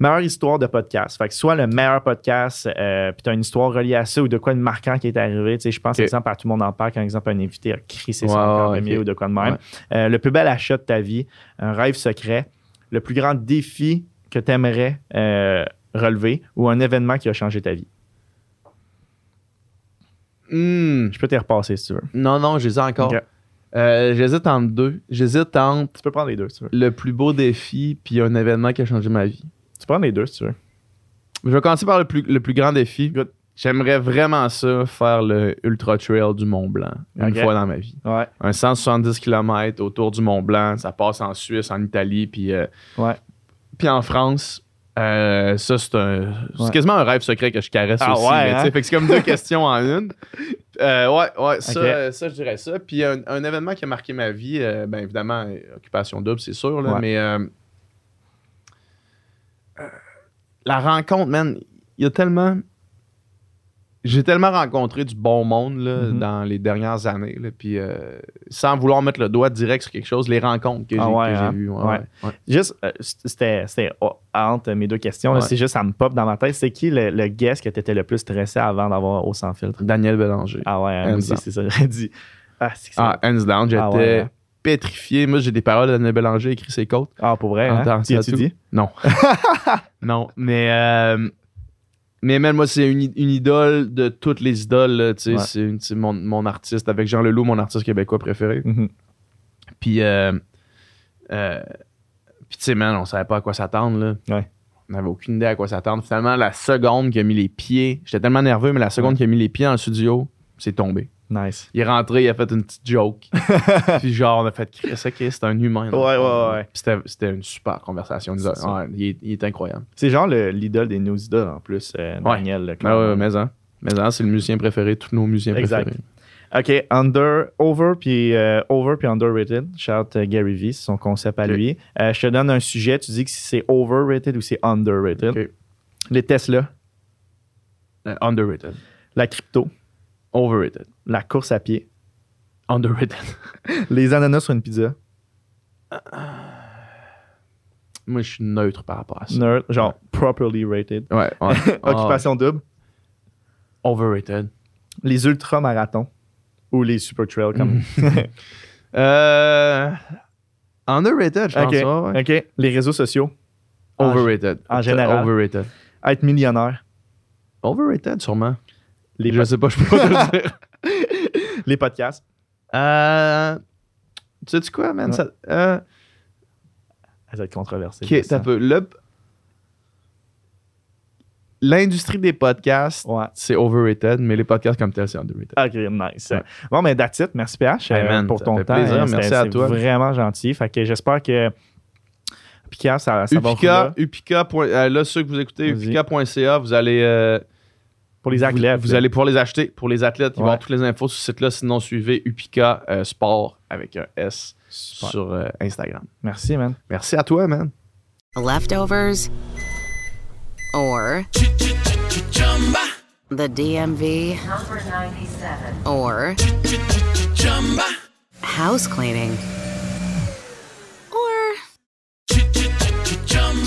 Meilleure histoire de podcast. Fait que soit le meilleur podcast, euh, puis tu as une histoire reliée à ça ou de quoi de marquant qui est arrivé. Tu sais, je pense, OK. exemple, à tout le monde en parle quand, exemple, un invité a crissé Ouais, son cœur ouais, de mieux OK. ou de quoi de même. Ouais. Euh, le plus bel achat de ta vie, un rêve secret, le plus grand défi que tu aimerais relever ou un événement qui a changé ta vie. Hmm. Je peux te repasser si tu veux. Non, non, ai encore. Euh, J'hésite entre deux. J'hésite entre Tu peux prendre les deux si tu veux. le plus beau défi puis un événement qui a changé ma vie. Tu prendre les deux si tu veux. Je vais commencer par le plus, le plus grand défi. Good. J'aimerais vraiment ça, faire le Ultra Trail du Mont Blanc une fois dans ma vie. Ouais. Un 170 km autour du Mont Blanc, ça passe en Suisse, en Italie, puis euh, Ouais. Puis en France, euh, ça, c'est un. C'est quasiment un rêve secret que je caresse Ah aussi. hein? Fait que c'est comme deux questions en une. Euh, ouais, ouais, ça, ça, je dirais ça. Puis un, un événement qui a marqué ma vie, euh, ben évidemment, Occupation Double, c'est sûr, là, mais. euh, euh, la rencontre, man, il y a tellement. J'ai tellement rencontré du bon monde là, Mhm. dans les dernières années. Là, puis euh, sans vouloir mettre le doigt direct sur quelque chose, les rencontres que j'ai Ah ouais, j'ai hein? vues. ouais. Juste, euh, c'était oh, entre mes deux questions. C'est juste, ça me pop dans ma tête. C'est qui le, le guest que tu étais le plus stressé avant d'avoir au sans filtre? Daniel Bélanger. Ah ouais, c'est ça, j'aurais dit. Ah, Ah, hands down, j'étais Ah hein. Pétrifié. Moi, j'ai des paroles de Daniel Bélanger écrit ses côtes. Ah, pour vrai, hein? Tu dit? Non. non, mais... euh, mais même moi, c'est une, une idole de toutes les idoles. Ouais. C'est mon, mon artiste, avec Jean Leloup, mon artiste québécois préféré. Mhm. Puis, euh, euh, puis tu sais, man, on savait pas à quoi s'attendre. là. Ouais. On n'avait aucune idée à quoi s'attendre. Finalement, la seconde qu'il a mis les pieds, j'étais tellement nerveux, mais la seconde Ouais. qu'il a mis les pieds dans le studio, c'est tombé. Nice. Il est rentré, il a fait une petite joke. puis genre, on a fait Chris, ok, c'est un humain. Ouais, ouais, ouais. Puis C'était, c'était une super conversation. Ouais, il, est, il est incroyable. C'est genre le- l'idole des news idoles en plus, euh, Daniel. Ouais, clairement. ouais, mais hein. Mais hein, c'est le musicien préféré, tous nos musiciens Exact. préférés. OK, under, over puis euh, over puis underrated. Shout euh, Gary Vee, c'est son concept à lui. Euh, je te donne un sujet, tu dis que si c'est overrated ou c'est underrated. Les Tesla, Euh, underrated. la crypto, Overrated. la course à pied, Underrated. les ananas sur une pizza, Moi, je suis neutre par rapport à ça. nerd, genre properly rated, Ouais. ouais. occupation double, overrated. les ultramarathons ou les super trails comme. Euh, underrated, je pense. Ouais. OK, les réseaux sociaux, En- Overrated. en général. Overrated. être millionnaire, Overrated, sûrement. Les, Je sais pas, je peux pas te le dire. les podcasts. Euh, tu sais quoi, man? Ouais. Ça, euh, Ça va être controversé. ok, t'as un peu. Le- L'industrie des podcasts, Ouais. c'est overrated, mais les podcasts comme tel, c'est underrated. Ok, nice. Ouais. Bon, mais that's it. Merci PH Hey, euh, man, pour ça ton temps. plaisir. Merci à c'est toi. vraiment gentil. Fait que j'espère que Pika, ça, ça va. Upika, point- euh, là, ceux que vous écoutez, Vas-y. upika.ca, vous allez. euh, pour les athlètes. vous allez pouvoir les acheter. Pour les athlètes, il va y Ouais. avoir toutes les infos sur ce site-là. Sinon, suivez Upika euh, Sport avec un S Super. sur euh, Instagram. Merci, man. Merci à toi, man. Leftovers or the DMV or house cleaning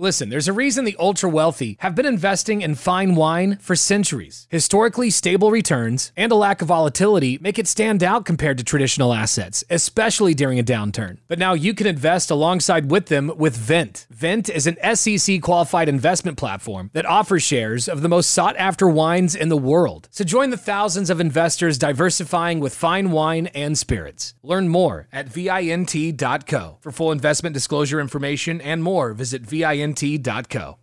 Listen, there's a reason the ultra wealthy have been investing in fine wine for centuries. Historically stable returns and a lack of volatility make it stand out compared to traditional assets, especially during a downturn. But now you can invest alongside with them with Vent. Vent is an SEC qualified investment platform that offers shares of the most sought after wines in the world. So join the thousands of investors diversifying with fine wine and spirits. Learn more at VINT.co. For full investment disclosure information and more, visit VINT.co int.co.